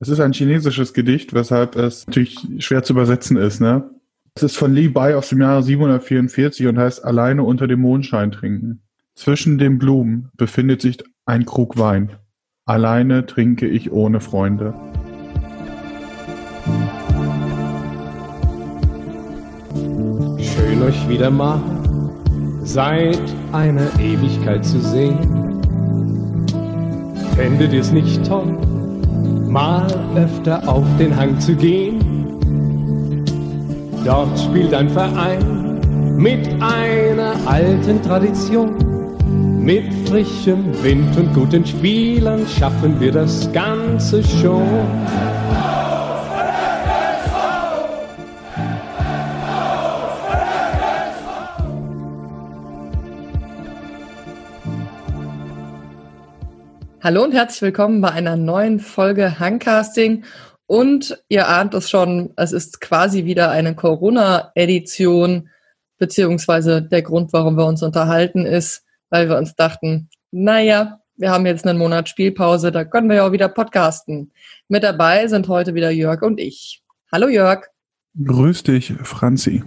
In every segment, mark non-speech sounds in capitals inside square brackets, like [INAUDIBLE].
Es ist ein chinesisches Gedicht, weshalb es natürlich schwer zu übersetzen ist. Ne? Es ist von Li Bai aus dem Jahre 744 und heißt Alleine unter dem Mondschein trinken. Zwischen den Blumen befindet sich ein Krug Wein. Alleine trinke ich ohne Freunde. Schön euch wieder mal seit einer Ewigkeit zu sehen. Fändet ihr's nicht toll, mal öfter auf den Hang zu gehen? Dort spielt ein Verein mit einer alten Tradition. Mit frischem Wind und guten Spielern schaffen wir das Ganze schon. Hallo und herzlich willkommen bei einer neuen Folge Hangcasting. Und ihr ahnt es schon, es ist quasi wieder eine Corona-Edition, beziehungsweise der Grund, warum wir uns unterhalten, ist, weil wir uns dachten, naja, wir haben jetzt einen Monat Spielpause, da können wir ja auch wieder podcasten. Mit dabei sind heute wieder Jörg und ich. Hallo Jörg. Grüß dich, Franzi.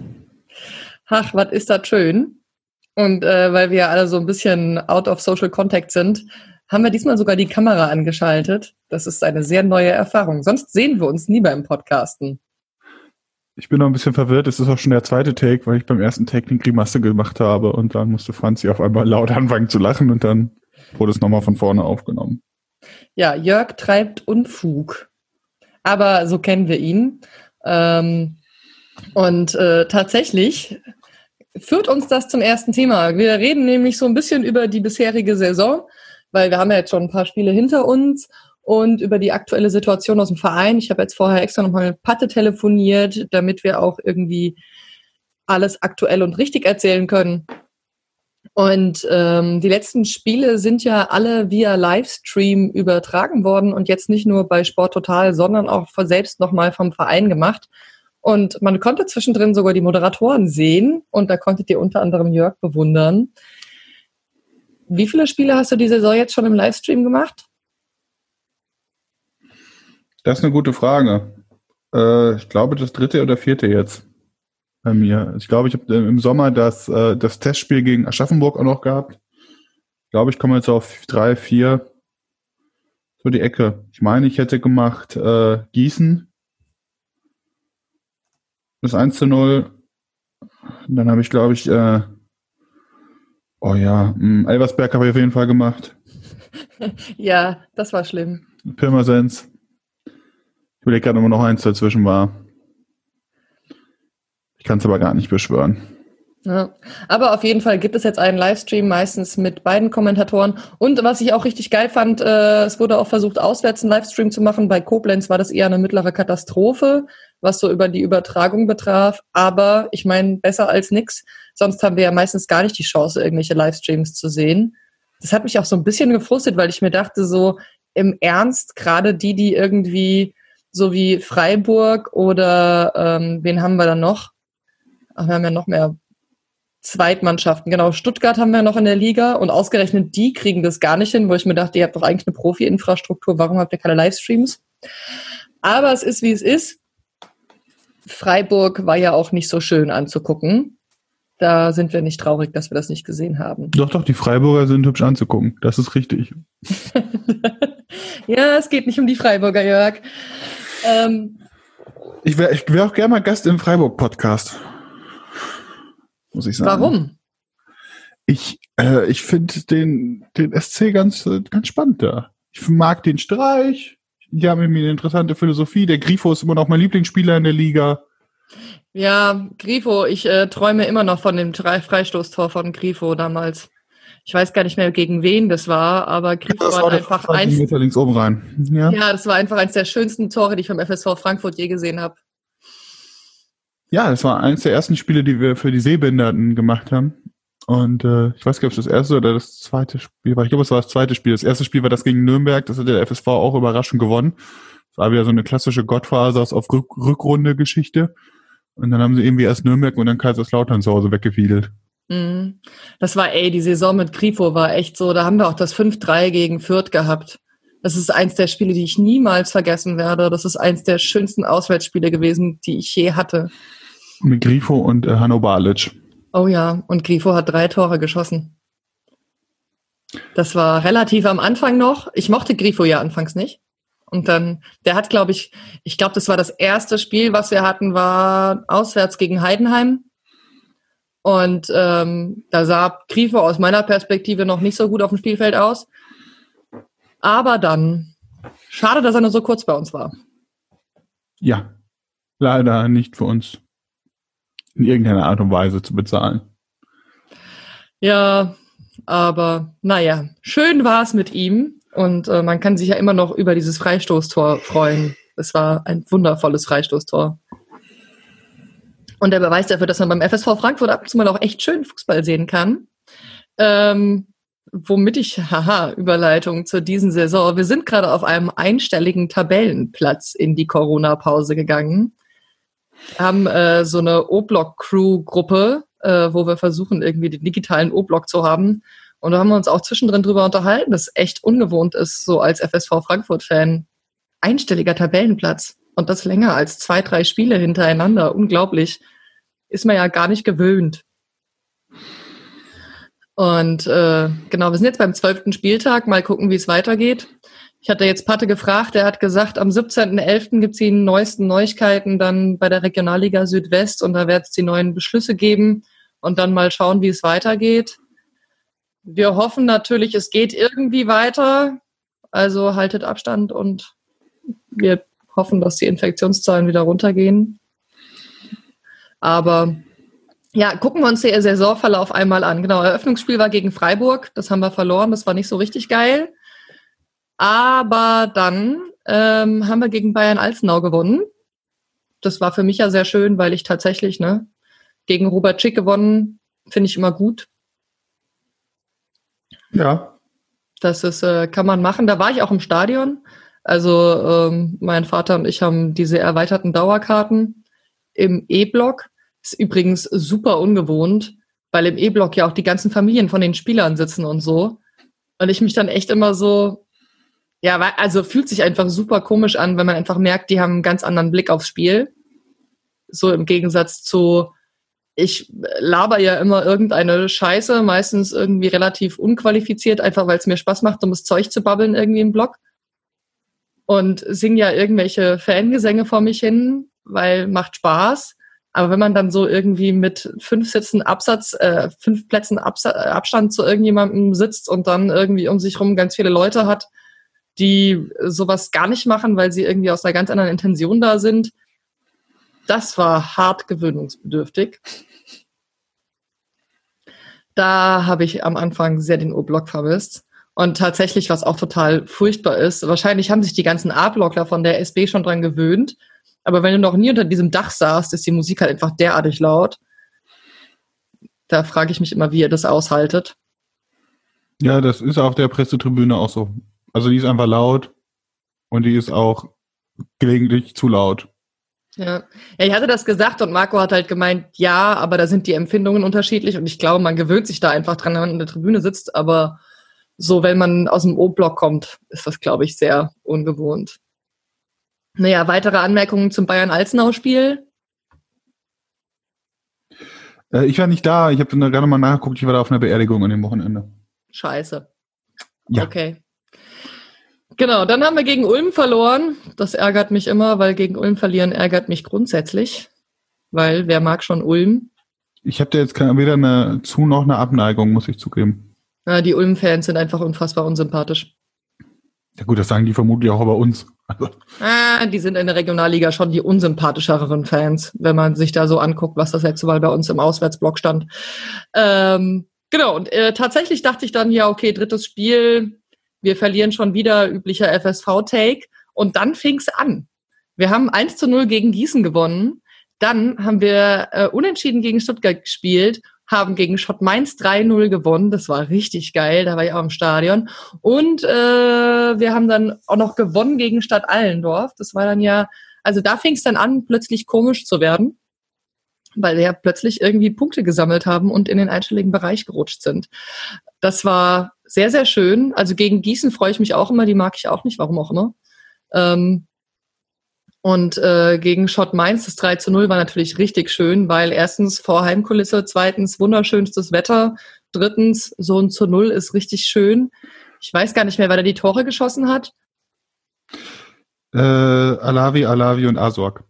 Ach, was ist das schön. Und äh, weil wir alle so ein bisschen out of social contact sind, haben wir diesmal sogar die Kamera angeschaltet. Das ist eine sehr neue Erfahrung. Sonst sehen wir uns nie beim Podcasten. Ich bin noch ein bisschen verwirrt. Es ist auch schon der zweite Take, weil ich beim ersten Take den Grimasse gemacht habe und dann musste Franzi auf einmal laut anfangen zu lachen und dann wurde es nochmal von vorne aufgenommen. Ja, Jörg treibt Unfug. Aber so kennen wir ihn. Ähm, und äh, tatsächlich führt uns das zum ersten Thema. Wir reden nämlich so ein bisschen über die bisherige Saison weil wir haben ja jetzt schon ein paar Spiele hinter uns und über die aktuelle Situation aus dem Verein. Ich habe jetzt vorher extra nochmal mit Patte telefoniert, damit wir auch irgendwie alles aktuell und richtig erzählen können. Und ähm, die letzten Spiele sind ja alle via Livestream übertragen worden und jetzt nicht nur bei Sport Total, sondern auch selbst nochmal vom Verein gemacht. Und man konnte zwischendrin sogar die Moderatoren sehen und da konntet ihr unter anderem Jörg bewundern. Wie viele Spiele hast du die Saison jetzt schon im Livestream gemacht? Das ist eine gute Frage. Äh, ich glaube, das dritte oder vierte jetzt bei mir. Ich glaube, ich habe im Sommer das, äh, das Testspiel gegen Aschaffenburg auch noch gehabt. Ich glaube, ich komme jetzt auf drei, vier, so die Ecke. Ich meine, ich hätte gemacht äh, Gießen. Das 1 zu 0. Dann habe ich, glaube ich, äh, Oh ja, hm, Elversberg habe ich auf jeden Fall gemacht. [LAUGHS] ja, das war schlimm. Pirmasens. Ich überlege gerade, ob noch eins dazwischen war. Ich kann es aber gar nicht beschwören. Ja. Aber auf jeden Fall gibt es jetzt einen Livestream, meistens mit beiden Kommentatoren. Und was ich auch richtig geil fand, äh, es wurde auch versucht, auswärts einen Livestream zu machen. Bei Koblenz war das eher eine mittlere Katastrophe, was so über die Übertragung betraf. Aber ich meine, besser als nix. Sonst haben wir ja meistens gar nicht die Chance, irgendwelche Livestreams zu sehen. Das hat mich auch so ein bisschen gefrustet, weil ich mir dachte, so im Ernst, gerade die, die irgendwie so wie Freiburg oder ähm, wen haben wir dann noch? Ach, wir haben ja noch mehr Zweitmannschaften. Genau, Stuttgart haben wir noch in der Liga und ausgerechnet die kriegen das gar nicht hin, wo ich mir dachte, ihr habt doch eigentlich eine Profi-Infrastruktur, warum habt ihr keine Livestreams? Aber es ist, wie es ist. Freiburg war ja auch nicht so schön anzugucken. Da sind wir nicht traurig, dass wir das nicht gesehen haben. Doch, doch, die Freiburger sind hübsch anzugucken. Das ist richtig. [LAUGHS] ja, es geht nicht um die Freiburger, Jörg. Ähm, ich wäre wär auch gerne mal Gast im Freiburg-Podcast. Muss ich sagen. Warum? Ich, äh, ich finde den, den SC ganz, ganz spannend da. Ich mag den Streich. Die haben irgendwie eine interessante Philosophie. Der Grifo ist immer noch mein Lieblingsspieler in der Liga. Ja, Grifo, ich äh, träume immer noch von dem Freistoßtor von Grifo damals. Ich weiß gar nicht mehr, gegen wen das war, aber Grifo das war, war einfach eins. Meter links oben rein. Ja. ja, das war einfach eins der schönsten Tore, die ich vom FSV Frankfurt je gesehen habe. Ja, das war eines der ersten Spiele, die wir für die Sehbehinderten gemacht haben. Und äh, ich weiß gar nicht, ob es das erste oder das zweite Spiel war. Ich glaube, es war das zweite Spiel. Das erste Spiel war das gegen Nürnberg. Das hat der FSV auch überraschend gewonnen. Das war wieder so eine klassische Gottfasers auf Rückrunde-Geschichte. Und dann haben sie irgendwie erst Nürnberg und dann Kaiserslautern zu Hause weggefiedelt. Mhm. Das war, ey, die Saison mit Grifo war echt so, da haben wir auch das 5-3 gegen Fürth gehabt. Das ist eins der Spiele, die ich niemals vergessen werde. Das ist eins der schönsten Auswärtsspiele gewesen, die ich je hatte. Mit Grifo und äh, Hanno Balic. Oh ja, und Grifo hat drei Tore geschossen. Das war relativ am Anfang noch. Ich mochte Grifo ja anfangs nicht. Und dann, der hat, glaube ich, ich glaube, das war das erste Spiel, was wir hatten, war auswärts gegen Heidenheim. Und ähm, da sah Grifo aus meiner Perspektive noch nicht so gut auf dem Spielfeld aus. Aber dann, schade, dass er nur so kurz bei uns war. Ja, leider nicht für uns in irgendeiner Art und Weise zu bezahlen. Ja, aber naja, schön war es mit ihm und äh, man kann sich ja immer noch über dieses Freistoßtor freuen. Es war ein wundervolles Freistoßtor. Und der Beweis dafür, dass man beim FSV Frankfurt ab und zu mal auch echt schön Fußball sehen kann. Ähm, womit ich, haha, Überleitung zu diesen Saison. Wir sind gerade auf einem einstelligen Tabellenplatz in die Corona-Pause gegangen. Haben äh, so eine O-Block-Crew-Gruppe, äh, wo wir versuchen, irgendwie den digitalen O-Block zu haben. Und da haben wir uns auch zwischendrin drüber unterhalten, dass echt ungewohnt ist, so als FSV Frankfurt-Fan. Einstelliger Tabellenplatz. Und das länger als zwei, drei Spiele hintereinander. Unglaublich. Ist man ja gar nicht gewöhnt. Und äh, genau, wir sind jetzt beim zwölften Spieltag. Mal gucken, wie es weitergeht. Ich hatte jetzt Patte gefragt, der hat gesagt, am 17.11. gibt es die neuesten Neuigkeiten dann bei der Regionalliga Südwest und da wird es die neuen Beschlüsse geben und dann mal schauen, wie es weitergeht. Wir hoffen natürlich, es geht irgendwie weiter. Also haltet Abstand und wir hoffen, dass die Infektionszahlen wieder runtergehen. Aber ja, gucken wir uns den Saisonverlauf einmal an. Genau, Eröffnungsspiel war gegen Freiburg. Das haben wir verloren. Das war nicht so richtig geil. Aber dann ähm, haben wir gegen Bayern Alzenau gewonnen. Das war für mich ja sehr schön, weil ich tatsächlich ne, gegen Robert Schick gewonnen, finde ich immer gut. Ja. Das ist, äh, kann man machen. Da war ich auch im Stadion. Also ähm, mein Vater und ich haben diese erweiterten Dauerkarten im E-Block. Ist übrigens super ungewohnt, weil im E-Block ja auch die ganzen Familien von den Spielern sitzen und so. Und ich mich dann echt immer so, ja, also fühlt sich einfach super komisch an, wenn man einfach merkt, die haben einen ganz anderen Blick aufs Spiel. So im Gegensatz zu, ich laber ja immer irgendeine Scheiße, meistens irgendwie relativ unqualifiziert, einfach weil es mir Spaß macht, um das Zeug zu babbeln irgendwie im Blog. Und sing ja irgendwelche Fangesänge vor mich hin, weil macht Spaß. Aber wenn man dann so irgendwie mit fünf Sitzen Absatz, äh, fünf Plätzen Abs Abstand zu irgendjemandem sitzt und dann irgendwie um sich rum ganz viele Leute hat, die sowas gar nicht machen, weil sie irgendwie aus einer ganz anderen Intention da sind, das war hart gewöhnungsbedürftig. Da habe ich am Anfang sehr den O-Block vermisst. Und tatsächlich, was auch total furchtbar ist, wahrscheinlich haben sich die ganzen A-Blockler von der SB schon dran gewöhnt, aber wenn du noch nie unter diesem Dach saßt, ist die Musik halt einfach derartig laut. Da frage ich mich immer, wie ihr das aushaltet. Ja, das ist auf der Pressetribüne auch so. Also die ist einfach laut und die ist auch gelegentlich zu laut. Ja. ja, ich hatte das gesagt und Marco hat halt gemeint, ja, aber da sind die Empfindungen unterschiedlich und ich glaube, man gewöhnt sich da einfach dran, wenn man in der Tribüne sitzt, aber so, wenn man aus dem O-Block kommt, ist das, glaube ich, sehr ungewohnt. Naja, weitere Anmerkungen zum Bayern-Alzenau-Spiel? Äh, ich war nicht da. Ich habe gerade mal nachgeguckt. Ich war da auf einer Beerdigung an dem Wochenende. Scheiße. Ja. Okay. Genau, dann haben wir gegen Ulm verloren. Das ärgert mich immer, weil gegen Ulm verlieren ärgert mich grundsätzlich. Weil wer mag schon Ulm? Ich habe da jetzt weder eine Zu- noch eine Abneigung, muss ich zugeben. Ja, die Ulm-Fans sind einfach unfassbar unsympathisch. Ja gut, das sagen die vermutlich auch über uns. Also. Ah, die sind in der Regionalliga schon die unsympathischeren Fans, wenn man sich da so anguckt, was das letzte Mal bei uns im Auswärtsblock stand. Ähm, genau, und äh, tatsächlich dachte ich dann, ja, okay, drittes Spiel, wir verlieren schon wieder üblicher FSV-Take. Und dann fing's an. Wir haben 1 zu 0 gegen Gießen gewonnen. Dann haben wir äh, unentschieden gegen Stuttgart gespielt haben gegen Schott Mainz 3-0 gewonnen. Das war richtig geil. Da war ich auch im Stadion. Und äh, wir haben dann auch noch gewonnen gegen Stadt Allendorf. Das war dann ja, also da fing es dann an, plötzlich komisch zu werden, weil wir ja plötzlich irgendwie Punkte gesammelt haben und in den einstelligen Bereich gerutscht sind. Das war sehr, sehr schön. Also gegen Gießen freue ich mich auch immer, die mag ich auch nicht, warum auch immer. Ähm, und äh, gegen Schott Mainz, das 3 zu 0 war natürlich richtig schön, weil erstens vor Heimkulisse, zweitens wunderschönstes Wetter, drittens so ein zu 0 ist richtig schön. Ich weiß gar nicht mehr, wer da die Tore geschossen hat. Äh, Alavi, Alavi und Azorg.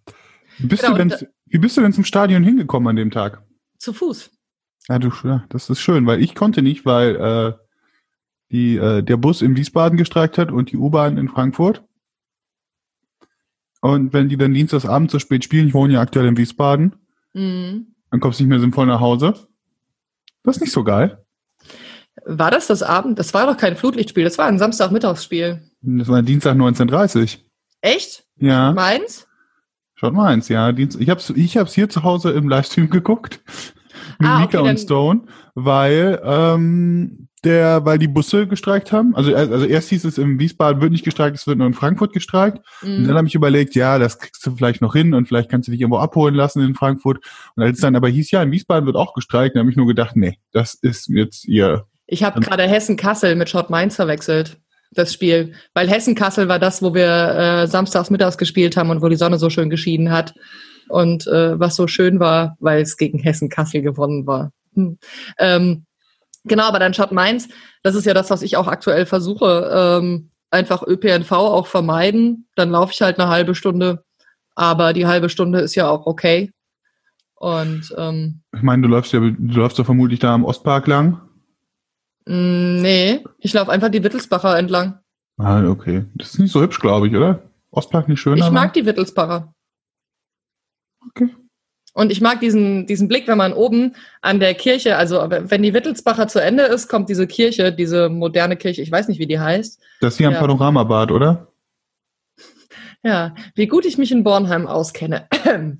Wie bist, Genau, du denn, wie bist du denn zum Stadion hingekommen an dem Tag? Zu Fuß. Ja, du, ja, das ist schön, weil ich konnte nicht, weil äh, die, äh, der Bus in Wiesbaden gestreikt hat und die U-Bahn in Frankfurt. Und wenn die dann dienstagsabend so spät spielen, ich wohne ja aktuell in Wiesbaden, Mhm. dann kommst du nicht mehr sinnvoll nach Hause. Das ist nicht so geil. War das das Abend? Das war doch kein Flutlichtspiel, das war ein Samstagmittagsspiel. Das war Dienstag 19.30 Echt? Ja, Meins? schaut mal eins, ja. Ich hab's, ich hab's hier zu Hause im Livestream [LAUGHS] geguckt. Mit Ah, Mika okay, und dann- Stone, weil ähm, der, weil die Busse gestreikt haben. Also, also erst hieß es in Wiesbaden wird nicht gestreikt, es wird nur in Frankfurt gestreikt. Und dann Mhm. habe ich überlegt, ja, das kriegst du vielleicht noch hin und vielleicht kannst du dich irgendwo abholen lassen in Frankfurt. Und als es dann aber hieß, ja, in Wiesbaden wird auch gestreikt, dann habe ich nur gedacht, nee, das ist jetzt ihr. Ich habe gerade Hessen-Kassel mit Schott Mainz verwechselt, das Spiel. Weil Hessen-Kassel war das, wo wir äh, samstags mittags gespielt haben und wo die Sonne so schön geschieden hat. Und äh, was so schön war, weil es gegen Hessen-Kassel gewonnen war. Hm. Ähm, genau, aber dann Schott Mainz, das ist ja das, was ich auch aktuell versuche. Ähm, einfach ÖPNV auch vermeiden. Dann laufe ich halt eine halbe Stunde. Aber die halbe Stunde ist ja auch okay. Und ähm, Ich meine, du läufst ja, du läufst ja vermutlich da am Ostpark lang. mh, nee, ich laufe einfach die Wittelsbacher entlang. Ah, okay. Das ist nicht so hübsch, glaube ich, oder? Ostpark nicht schön. Ich mag die Wittelsbacher. Okay. Und ich mag diesen, diesen Blick, wenn man oben an der Kirche, also wenn die Wittelsbacher zu Ende ist, kommt diese Kirche, diese moderne Kirche, ich weiß nicht, wie die heißt. Das ist hier am Ja. Panoramabad, oder? [LAUGHS] Ja, wie gut ich mich in Bornheim auskenne. [LAUGHS]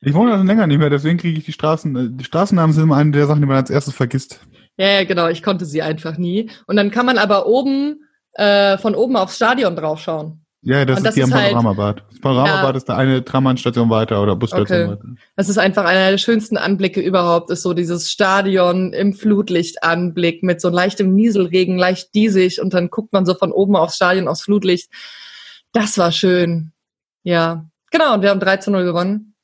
Ich wohne da schon länger nicht mehr, deswegen kriege ich die Straßen. äh, Die Straßennamen sind immer eine der Sachen, die man als erstes vergisst. ja, ja, genau, ich konnte sie einfach nie. Und dann kann man aber oben, äh, von oben aufs Stadion draufschauen. Ja, das Und ist das hier am ist halt- Panoramabad. Das Panoramabad Ja. ist da eine Trambanstation weiter oder Busstation Okay. weiter. Das ist einfach einer der schönsten Anblicke überhaupt, ist so dieses Stadion im Flutlichtanblick mit so leichtem Nieselregen, leicht diesig und dann guckt man so von oben aufs Stadion, aufs Flutlicht. Das war schön. Ja, genau, und wir haben 3 zu 0 gewonnen.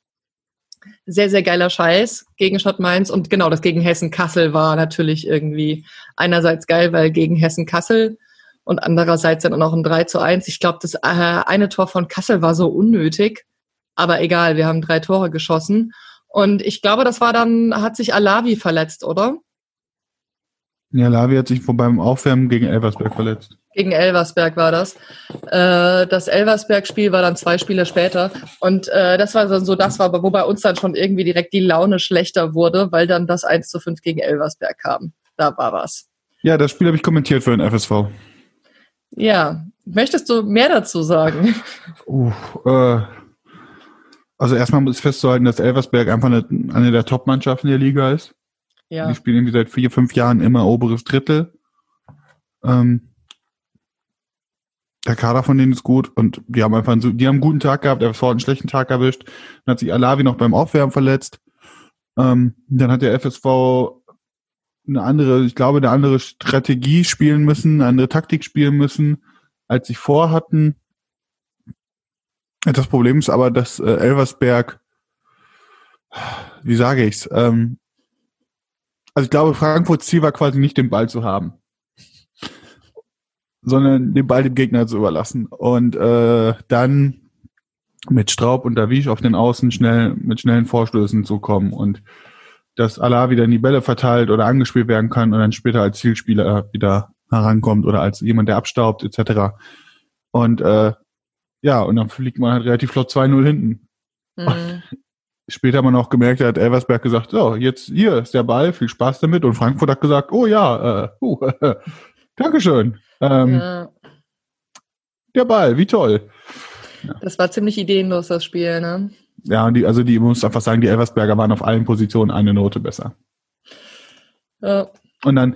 Sehr, sehr geiler Scheiß gegen Schott Mainz und genau, das gegen Hessen-Kassel war natürlich irgendwie einerseits geil, weil gegen Hessen-Kassel und andererseits dann auch noch ein 3 zu 1. Ich glaube, das äh, eine Tor von Kassel war so unnötig. Aber egal, wir haben drei Tore geschossen. Und ich glaube, das war dann, hat sich Alavi verletzt, oder? Ja, Lavi hat sich beim Aufwärmen gegen Elversberg verletzt. Gegen Elversberg war das. Äh, das Elversberg-Spiel war dann zwei Spiele später. Und äh, das war dann so das, war, wo bei uns dann schon irgendwie direkt die Laune schlechter wurde, weil dann das 1 zu 5 gegen Elversberg kam. Da war was. Ja, das Spiel habe ich kommentiert für den FSV. Ja. Möchtest du mehr dazu sagen? Uh, äh, also erstmal muss ich festzuhalten, dass Elversberg einfach eine, eine der Top-Mannschaften der Liga ist. Ja. Die spielen irgendwie seit vier, fünf Jahren immer oberes Drittel. Ähm, der Kader von denen ist gut und die haben einfach einen, die haben einen guten Tag gehabt, der hat einen schlechten Tag erwischt. Dann hat sich Alavi noch beim Aufwärmen verletzt. Ähm, dann hat der FSV eine andere, ich glaube, eine andere Strategie spielen müssen, eine andere Taktik spielen müssen, als sie vorhatten. Das Problem ist aber, dass äh, Elversberg, wie sage ich's, ähm, also ich glaube, Frankfurts Ziel war quasi nicht den Ball zu haben, sondern den Ball dem Gegner zu überlassen. Und äh, dann mit Straub und Davish auf den Außen schnell mit schnellen Vorstößen zu kommen. Und dass Allah wieder in die Bälle verteilt oder angespielt werden kann und dann später als Zielspieler wieder herankommt oder als jemand, der abstaubt etc. Und äh, ja, und dann fliegt man halt relativ flott 2-0 hinten. Mhm. Später hat man auch gemerkt, da hat Elversberg gesagt, so, jetzt hier ist der Ball, viel Spaß damit. Und Frankfurt hat gesagt, oh ja, äh, uh, [LAUGHS] Dankeschön. Ähm, ja. Der Ball, wie toll. Das war ziemlich ideenlos, das Spiel, ne? Ja, die, also die, muss einfach sagen, die Elversberger waren auf allen Positionen eine Note besser. Ja. Und dann,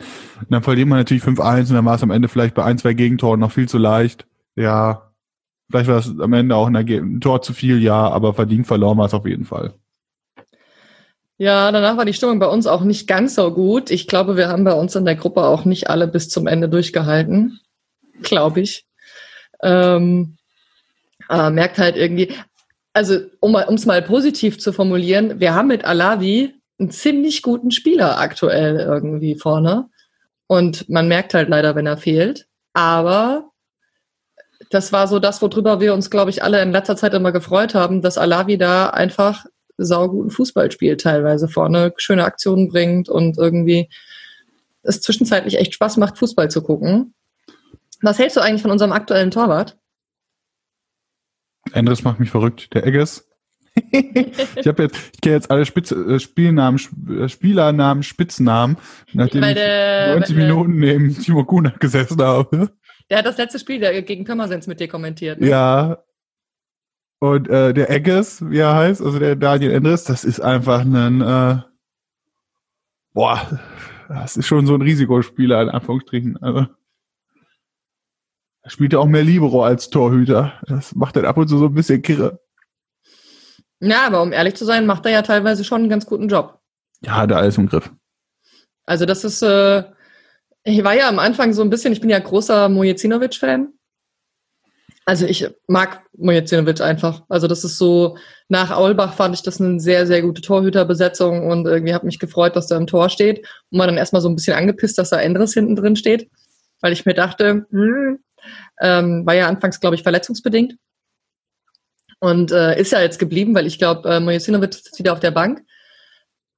dann verliert man natürlich 5-1 und dann war es am Ende vielleicht bei ein, zwei Gegentoren noch viel zu leicht. Ja, vielleicht war es am Ende auch ein, ein Tor zu viel, ja, aber verdient verloren war es auf jeden Fall. Ja, danach war die Stimmung bei uns auch nicht ganz so gut. Ich glaube, wir haben bei uns in der Gruppe auch nicht alle bis zum Ende durchgehalten. Glaube ich. Ähm, merkt halt irgendwie, also um es mal positiv zu formulieren, wir haben mit Alavi einen ziemlich guten Spieler aktuell irgendwie vorne. Und man merkt halt leider, wenn er fehlt. Aber das war so das, worüber wir uns, glaube ich, alle in letzter Zeit immer gefreut haben, dass Alavi da einfach sauguten Fußball spielt, teilweise vorne schöne Aktionen bringt und irgendwie es zwischenzeitlich echt Spaß macht, Fußball zu gucken. Was hältst du eigentlich von unserem aktuellen Torwart? Anderes macht mich verrückt. Der Eggers. [LAUGHS] ich habe jetzt, ich kenne jetzt alle Spitz, äh, Spielnamen, äh, Spielernamen, Spitznamen, nachdem Weil ich der- 90 weil der- Minuten neben Timo Kuna gesessen habe. Der hat das letzte Spiel der gegen Pirmasens mit dir kommentiert. Ne? Ja. Und äh, der Eggers, wie er heißt, also der Daniel Endres, das ist einfach ein, äh, boah, das ist schon so ein Risikospieler, in Anführungsstrichen. Also, er spielt ja auch mehr Libero als Torhüter. Das macht dann ab und zu so ein bisschen kirre. Ja, aber um ehrlich zu sein, macht er ja teilweise schon einen ganz guten Job. Ja, hat er alles im Griff. Also das ist, äh, ich war ja am Anfang so ein bisschen, ich bin ja großer Mojecinovic-Fan. Also ich mag Mojecinovic einfach. Also das ist so, nach Aulbach fand ich das eine sehr, sehr gute Torhüterbesetzung und irgendwie habe mich gefreut, dass er im Tor steht und war dann erstmal so ein bisschen angepisst, dass da Endres hinten drin steht, weil ich mir dachte, hm, ähm, war ja anfangs, glaube ich, verletzungsbedingt und äh, ist ja jetzt geblieben, weil ich glaube, äh, Mojecinovic sitzt wieder auf der Bank.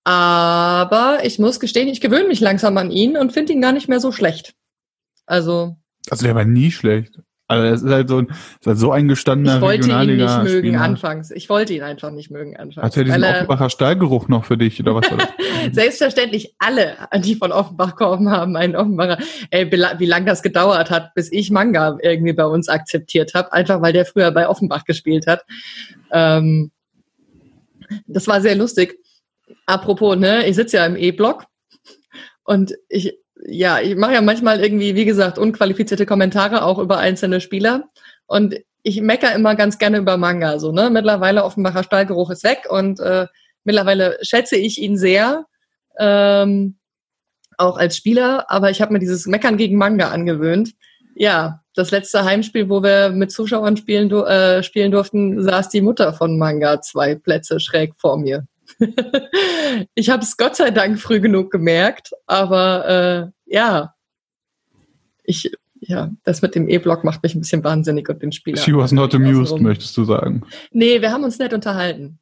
Aber ich muss gestehen, ich gewöhne mich langsam an ihn und finde ihn gar nicht mehr so schlecht. Also Also der war nie schlecht. Also das ist halt so ein, halt so ein gestandener ich wollte ihn nicht mögen Spieler. anfangs. Ich wollte ihn einfach nicht mögen anfangs. Hat er diesen weil er- Offenbacher Stallgeruch noch für dich oder was war das? [LAUGHS] Selbstverständlich alle, die von Offenbach kommen, haben einen Offenbacher. Ey, wie la- wie lange das gedauert hat, bis ich Manga irgendwie bei uns akzeptiert habe, einfach weil der früher bei Offenbach gespielt hat. Ähm, das war sehr lustig. Apropos, ne, ich sitze ja im E-Block und ich, ja, ich mache ja manchmal irgendwie, wie gesagt, unqualifizierte Kommentare auch über einzelne Spieler und ich mecker immer ganz gerne über Manga, so, ne. Mittlerweile Offenbacher Stallgeruch ist weg und äh, mittlerweile schätze ich ihn sehr, ähm, auch als Spieler, aber ich habe mir dieses Meckern gegen Manga angewöhnt. Ja, das letzte Heimspiel, wo wir mit Zuschauern spielen, äh, spielen durften, saß die Mutter von Manga zwei Plätze schräg vor mir. [LAUGHS] ich habe es Gott sei Dank früh genug gemerkt, aber äh, ja, ich ja, das mit dem E-Block macht mich ein bisschen wahnsinnig und den Spieler. She was not amused, außenrum. möchtest du sagen. Nee, wir haben uns nett unterhalten.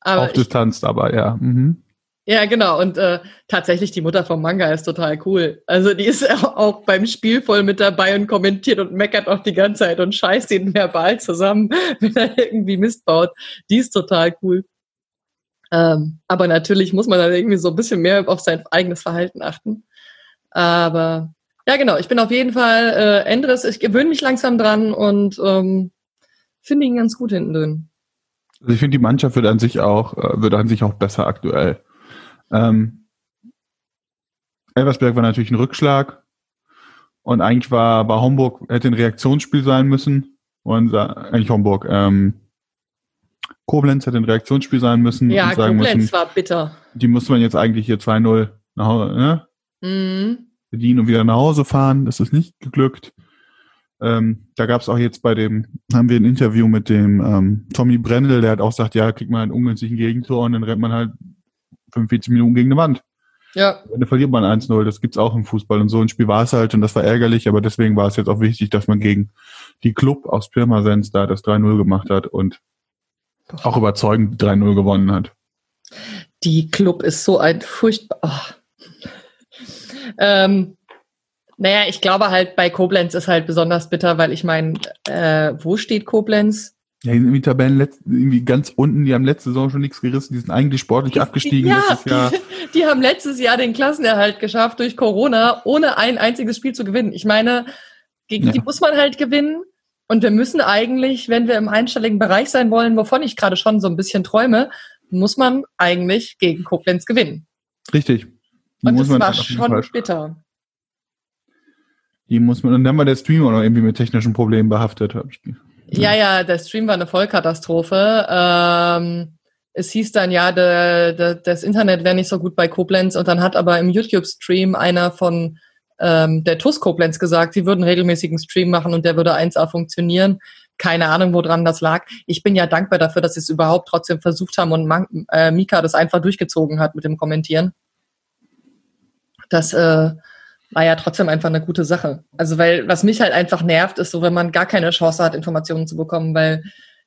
Aber Auf ich, Distanz aber, ja. Mhm. ja, genau. Und äh, tatsächlich, die Mutter vom Manga ist total cool. Also die ist auch- [LAUGHS] auch beim Spiel voll mit dabei und kommentiert und meckert auch die ganze Zeit und scheißt ihn verbal zusammen, [LAUGHS] wenn er irgendwie Mist baut. Die ist total cool. Ähm, aber natürlich muss man dann irgendwie so ein bisschen mehr auf sein eigenes Verhalten achten. Aber ja, genau. Ich bin auf jeden Fall äh, Endres. Ich gewöhne mich langsam dran und ähm, finde ihn ganz gut hinten drin. Also ich finde, die Mannschaft wird an sich auch, äh, wird an sich auch besser aktuell. Ähm, Elversberg war natürlich ein Rückschlag und eigentlich war bei Homburg hätte ein Reaktionsspiel sein müssen und eigentlich Homburg. Ähm, Koblenz hätte ein Reaktionsspiel sein müssen Ja, und sagen Koblenz müssen, war bitter. die muss man jetzt eigentlich hier 2-0 nach Hause, ne? Mhm. bedienen und wieder nach Hause fahren. Das ist nicht geglückt. Ähm, da gab es auch jetzt bei dem, haben wir ein Interview mit dem ähm, Tommy Brendel, der hat auch gesagt, ja, kriegt man einen ungünstigen Gegentor und dann rennt man halt 45 Minuten gegen eine Wand. Ja, Dann verliert man 1-0, das gibt's auch im Fußball. Und so ein Spiel war es halt und das war ärgerlich, aber deswegen war es jetzt auch wichtig, dass man gegen die Club aus Pirmasens da das 3-0 gemacht hat und auch überzeugend 3-0 gewonnen hat. die Club ist so ein furchtbar. Oh. Ähm, naja, ich glaube halt, bei Koblenz ist halt besonders bitter, weil ich meine, äh, wo steht Koblenz? Ja, die sind irgendwie Tabellen irgendwie ganz unten, die haben letzte Saison schon nichts gerissen, die sind eigentlich sportlich abgestiegen ja, letztes Jahr. Die, die haben letztes Jahr den Klassenerhalt geschafft durch Corona, ohne ein einziges Spiel zu gewinnen. Ich meine, gegen Ja. die muss man halt gewinnen. Und wir müssen eigentlich, wenn wir im einstelligen Bereich sein wollen, wovon ich gerade schon so ein bisschen träume, muss man eigentlich gegen Koblenz gewinnen. Richtig. Die Und das war schon bitter. Die muss man, und dann war der Stream auch noch irgendwie mit technischen Problemen behaftet. Ich, Ja, ja, der Stream war eine Vollkatastrophe. Ähm, es hieß dann, ja, de, de, das Internet wäre nicht so gut bei Koblenz und dann hat aber im YouTube-Stream einer von ähm, der TUS Koblenz gesagt, sie würden regelmäßigen Stream machen und der würde 1A funktionieren. Keine Ahnung, woran das lag. Ich bin ja dankbar dafür, dass sie es überhaupt trotzdem versucht haben und Man äh, Mika das einfach durchgezogen hat mit dem Kommentieren. Das äh, war ja trotzdem einfach eine gute Sache. Also, weil was mich halt einfach nervt, ist so, wenn man gar keine Chance hat, Informationen zu bekommen, weil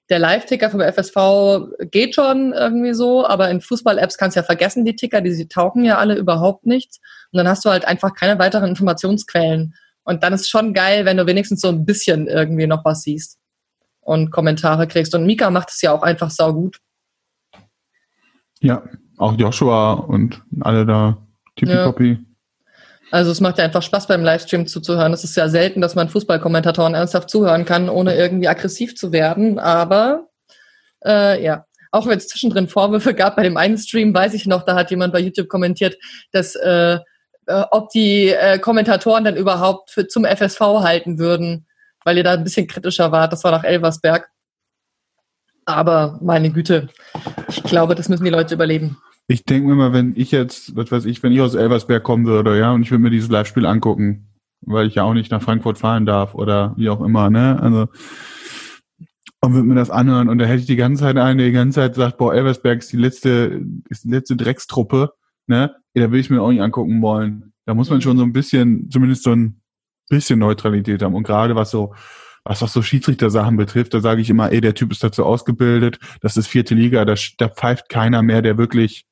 der Live-Ticker vom FSV geht schon irgendwie so, aber in Fußball-Apps kannst du ja vergessen, die Ticker, die tauchen ja alle überhaupt nichts. Und dann hast du halt einfach keine weiteren Informationsquellen. Und dann ist es schon geil, wenn du wenigstens so ein bisschen irgendwie noch was siehst und Kommentare kriegst. Und Mika macht es ja auch einfach sau gut. Ja, auch Joshua und alle da, Tippy ja. Also es macht ja einfach Spaß beim Livestream zuzuhören. Es ist ja selten, dass man Fußballkommentatoren ernsthaft zuhören kann, ohne irgendwie aggressiv zu werden. Aber äh, ja, auch wenn es zwischendrin Vorwürfe gab bei dem einen Stream, weiß ich noch, da hat jemand bei YouTube kommentiert, dass äh, äh, ob die äh, Kommentatoren dann überhaupt für, zum FSV halten würden, weil ihr da ein bisschen kritischer wart. Das war nach Elversberg. Aber meine Güte, ich glaube, das müssen die Leute überleben. Ich denke mir mal, wenn ich jetzt, was weiß ich, wenn ich aus Elversberg kommen würde, ja, und ich würde mir dieses Live-Spiel angucken, weil ich ja auch nicht nach Frankfurt fahren darf oder wie auch immer, ne? Also und würde mir das anhören und da hätte ich die ganze Zeit einen, der die ganze Zeit sagt, boah, Elversberg ist die letzte, ist die letzte Dreckstruppe, ne? Ja, da will ich mir auch nicht angucken wollen. Da muss man schon so ein bisschen, zumindest so ein bisschen Neutralität haben. Und gerade was so, was auch so Schiedsrichter-Sachen betrifft, da sage ich immer, ey, der Typ ist dazu ausgebildet, das ist vierte Liga, da, da pfeift keiner mehr, der wirklich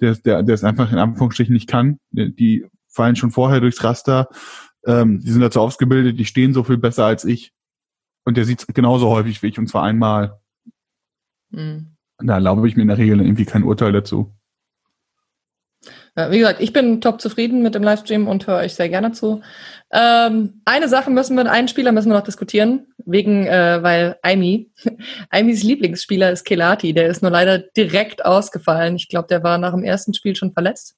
der, der, der es einfach in Anführungsstrichen nicht kann. Die fallen schon vorher durchs Raster. Ähm, die sind dazu ausgebildet, die stehen so viel besser als ich. Und der sieht genauso häufig wie ich, und zwar einmal. Mhm. Da erlaube ich mir in der Regel irgendwie kein Urteil dazu. Wie gesagt, ich bin top zufrieden mit dem Livestream und höre euch sehr gerne zu. Ähm, eine Sache müssen wir, einen Spieler müssen wir noch diskutieren, wegen, äh, weil Aimi, [LAUGHS] Aimis Lieblingsspieler ist Kelati, der ist nur leider direkt ausgefallen. Ich glaube, der war nach dem ersten Spiel schon verletzt.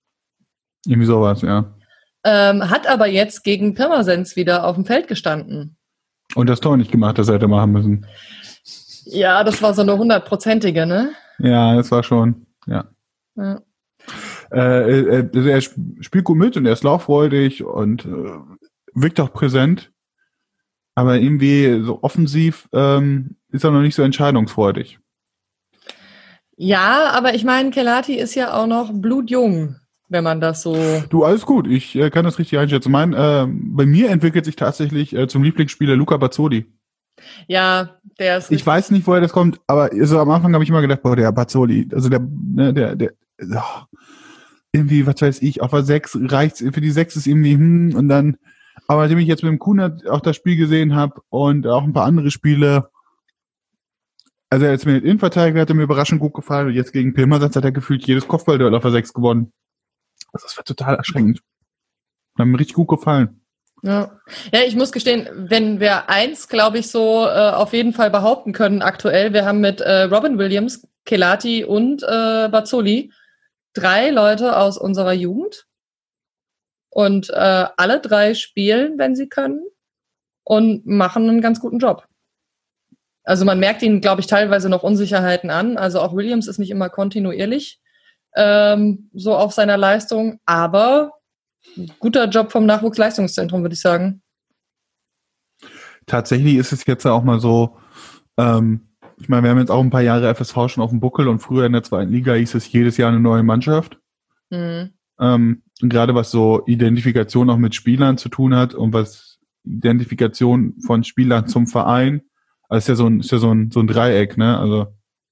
Irgendwie sowas, ja. Ähm, hat aber jetzt gegen Pirmasens wieder auf dem Feld gestanden. Und das Tor nicht gemacht, das er hätte machen müssen. Ja, das war so eine hundertprozentige, ne? Ja, das war schon, ja. ja. Äh, äh, also er spielt gut mit und er ist lauffreudig und äh, wirkt auch präsent. Aber irgendwie so offensiv ähm, ist er noch nicht so entscheidungsfreudig. Ja, aber ich meine, Kelati ist ja auch noch blutjung, wenn man das so. Du, alles gut. Ich äh, kann das richtig einschätzen. Mein, äh, bei mir entwickelt sich tatsächlich äh, zum Lieblingsspieler Luca Bazzoli. Ja, der ist. Ich weiß nicht, woher das kommt, aber so am Anfang habe ich immer gedacht, boah, der Bazzoli, also der, ne, der, der, oh, irgendwie, was weiß ich, auf der 6 reicht's, für die 6 ist irgendwie, hm, und dann, aber nachdem ich jetzt mit dem Kunert auch das Spiel gesehen habe und auch ein paar andere Spiele, also jetzt mit Innenverteidiger hat er mir überraschend gut gefallen und jetzt gegen Pilmersatz hat er gefühlt jedes Kopfballduell auf der 6 gewonnen. Also das war total erschreckend. Hat mir richtig gut gefallen. Ja. ja, ich muss gestehen, wenn wir eins, glaube ich, so äh, auf jeden Fall behaupten können aktuell, wir haben mit äh, Robin Williams, Kelati und äh, Bazzoli drei Leute aus unserer Jugend und äh, alle drei spielen, wenn sie können und machen einen ganz guten Job. Also man merkt ihnen, glaube ich, teilweise noch Unsicherheiten an. Also auch Williams ist nicht immer kontinuierlich ähm, so auf seiner Leistung, aber guter Job vom Nachwuchsleistungszentrum, würde ich sagen. Tatsächlich ist es jetzt auch mal so, ähm, ich meine, wir haben jetzt auch ein paar Jahre FSV schon auf dem Buckel und früher in der zweiten Liga hieß es jedes Jahr eine neue Mannschaft. Mhm. Ähm, gerade was so Identifikation auch mit Spielern zu tun hat und was Identifikation von Spielern zum Verein, also ist ja so ein, ist ja so ein, so ein Dreieck, ne? Also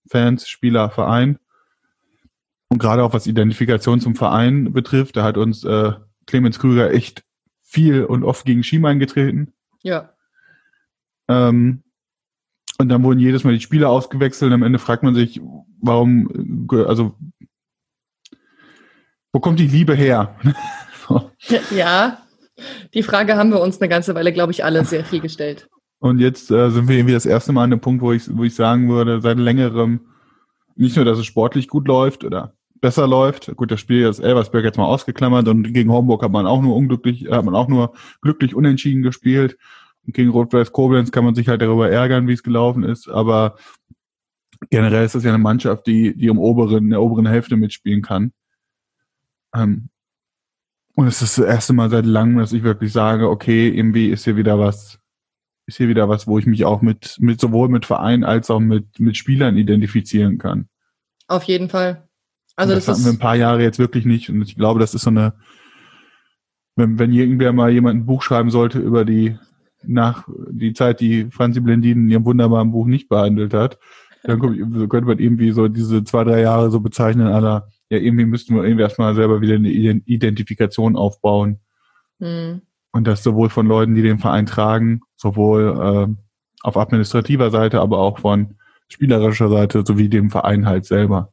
Fans, Spieler, Verein. Und gerade auch was Identifikation zum Verein betrifft, da hat uns äh, Clemens Krüger echt viel und oft gegen Schiemann getreten. Ja. Ähm, und dann wurden jedes Mal die Spieler ausgewechselt. Und am Ende fragt man sich, warum, also, wo kommt die Liebe her? [LAUGHS] ja, die Frage haben wir uns eine ganze Weile, glaube ich, alle sehr viel gestellt. Und jetzt äh, sind wir irgendwie das erste Mal an dem Punkt, wo ich, wo ich sagen würde, seit längerem, nicht nur, dass es sportlich gut läuft oder besser läuft. Gut, das Spiel ist Elversberg jetzt mal ausgeklammert und gegen Homburg hat man auch nur unglücklich, hat man auch nur glücklich unentschieden gespielt. Und gegen Rot-Weiß Koblenz kann man sich halt darüber ärgern, wie es gelaufen ist, aber generell ist das ja eine Mannschaft, die, die um oberen, in der oberen Hälfte mitspielen kann. Ähm, und es ist das erste Mal seit langem, dass ich wirklich sage, okay, irgendwie ist hier wieder was, ist hier wieder was, wo ich mich auch mit, mit sowohl mit Verein als auch mit, mit Spielern identifizieren kann. Auf jeden Fall. Also das, das, hatten wir ein paar Jahre jetzt wirklich nicht. Und ich glaube, das ist so eine, wenn, wenn irgendwer mal jemand ein Buch schreiben sollte über die nach die Zeit, die Franzi Blendin in ihrem wunderbaren Buch nicht behandelt hat, dann könnte man irgendwie so diese zwei, drei Jahre so bezeichnen, aller, ja, irgendwie müssten wir irgendwie erstmal selber wieder eine Identifikation aufbauen. hm, Und das sowohl von Leuten, die den Verein tragen, sowohl äh, auf administrativer Seite, aber auch von spielerischer Seite, sowie dem Verein halt selber.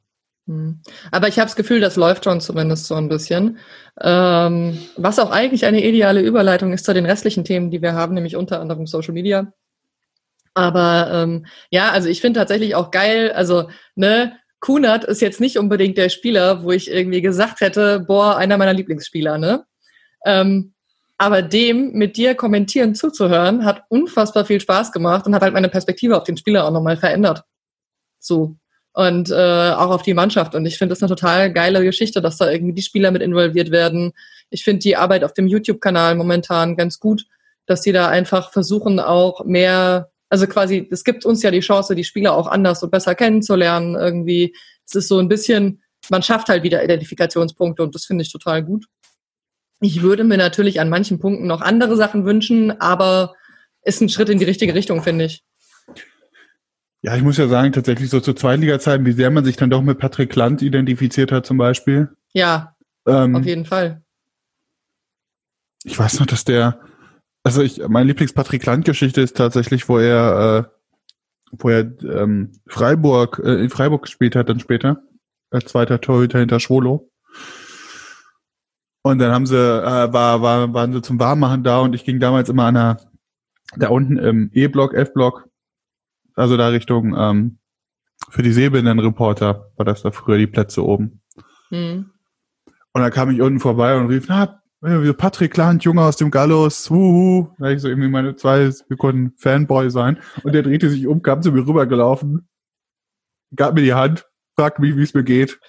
Hm. Aber ich habe das Gefühl, das läuft schon zumindest so ein bisschen. Ähm, was auch eigentlich eine ideale Überleitung ist zu den restlichen Themen, die wir haben, nämlich unter anderem Social Media. Aber ähm, ja, also ich finde tatsächlich auch geil, also ne, Kunert ist jetzt nicht unbedingt der Spieler, wo ich irgendwie gesagt hätte, boah, einer meiner Lieblingsspieler, ne? Ähm, aber dem mit dir kommentieren zuzuhören, hat unfassbar viel Spaß gemacht und hat halt meine Perspektive auf den Spieler auch nochmal verändert. So. Und äh, auch auf die Mannschaft. Und ich finde das eine total geile Geschichte, dass da irgendwie die Spieler mit involviert werden. Ich finde die Arbeit auf dem YouTube-Kanal momentan ganz gut, dass die da einfach versuchen, auch mehr, also quasi, es gibt uns ja die Chance, die Spieler auch anders und besser kennenzulernen. Irgendwie, es ist so ein bisschen, man schafft halt wieder Identifikationspunkte und das finde ich total gut. Ich würde mir natürlich an manchen Punkten noch andere Sachen wünschen, aber ist ein Schritt in die richtige Richtung, finde ich. Ja, ich muss ja sagen, tatsächlich so zu Zweitliga-Zeiten, wie sehr man sich dann doch mit Patrick Land identifiziert hat zum Beispiel. Ja, Ähm, auf jeden Fall. ich weiß noch, dass der, also ich, meine Lieblings-Patrick Land-Geschichte ist tatsächlich, wo er, äh, wo er ähm, Freiburg, äh, in Freiburg gespielt hat dann später, als zweiter Torhüter hinter Schwolo. Und dann haben sie, äh, war, war, waren sie zum Warmmachen da und ich ging damals immer an der, da unten im E-Block, F-Block, also da Richtung, ähm, für die Sehbehinderten-Reporter war das da früher die Plätze oben. Hm. Und dann kam ich unten vorbei und rief, na, Patrick Land, Junge aus dem Gallus, wuhu. Da ich so irgendwie meine zwei Sekunden Fanboy sein. Und der drehte sich um, kam zu mir rübergelaufen, gab mir die Hand, fragte mich, wie es mir geht.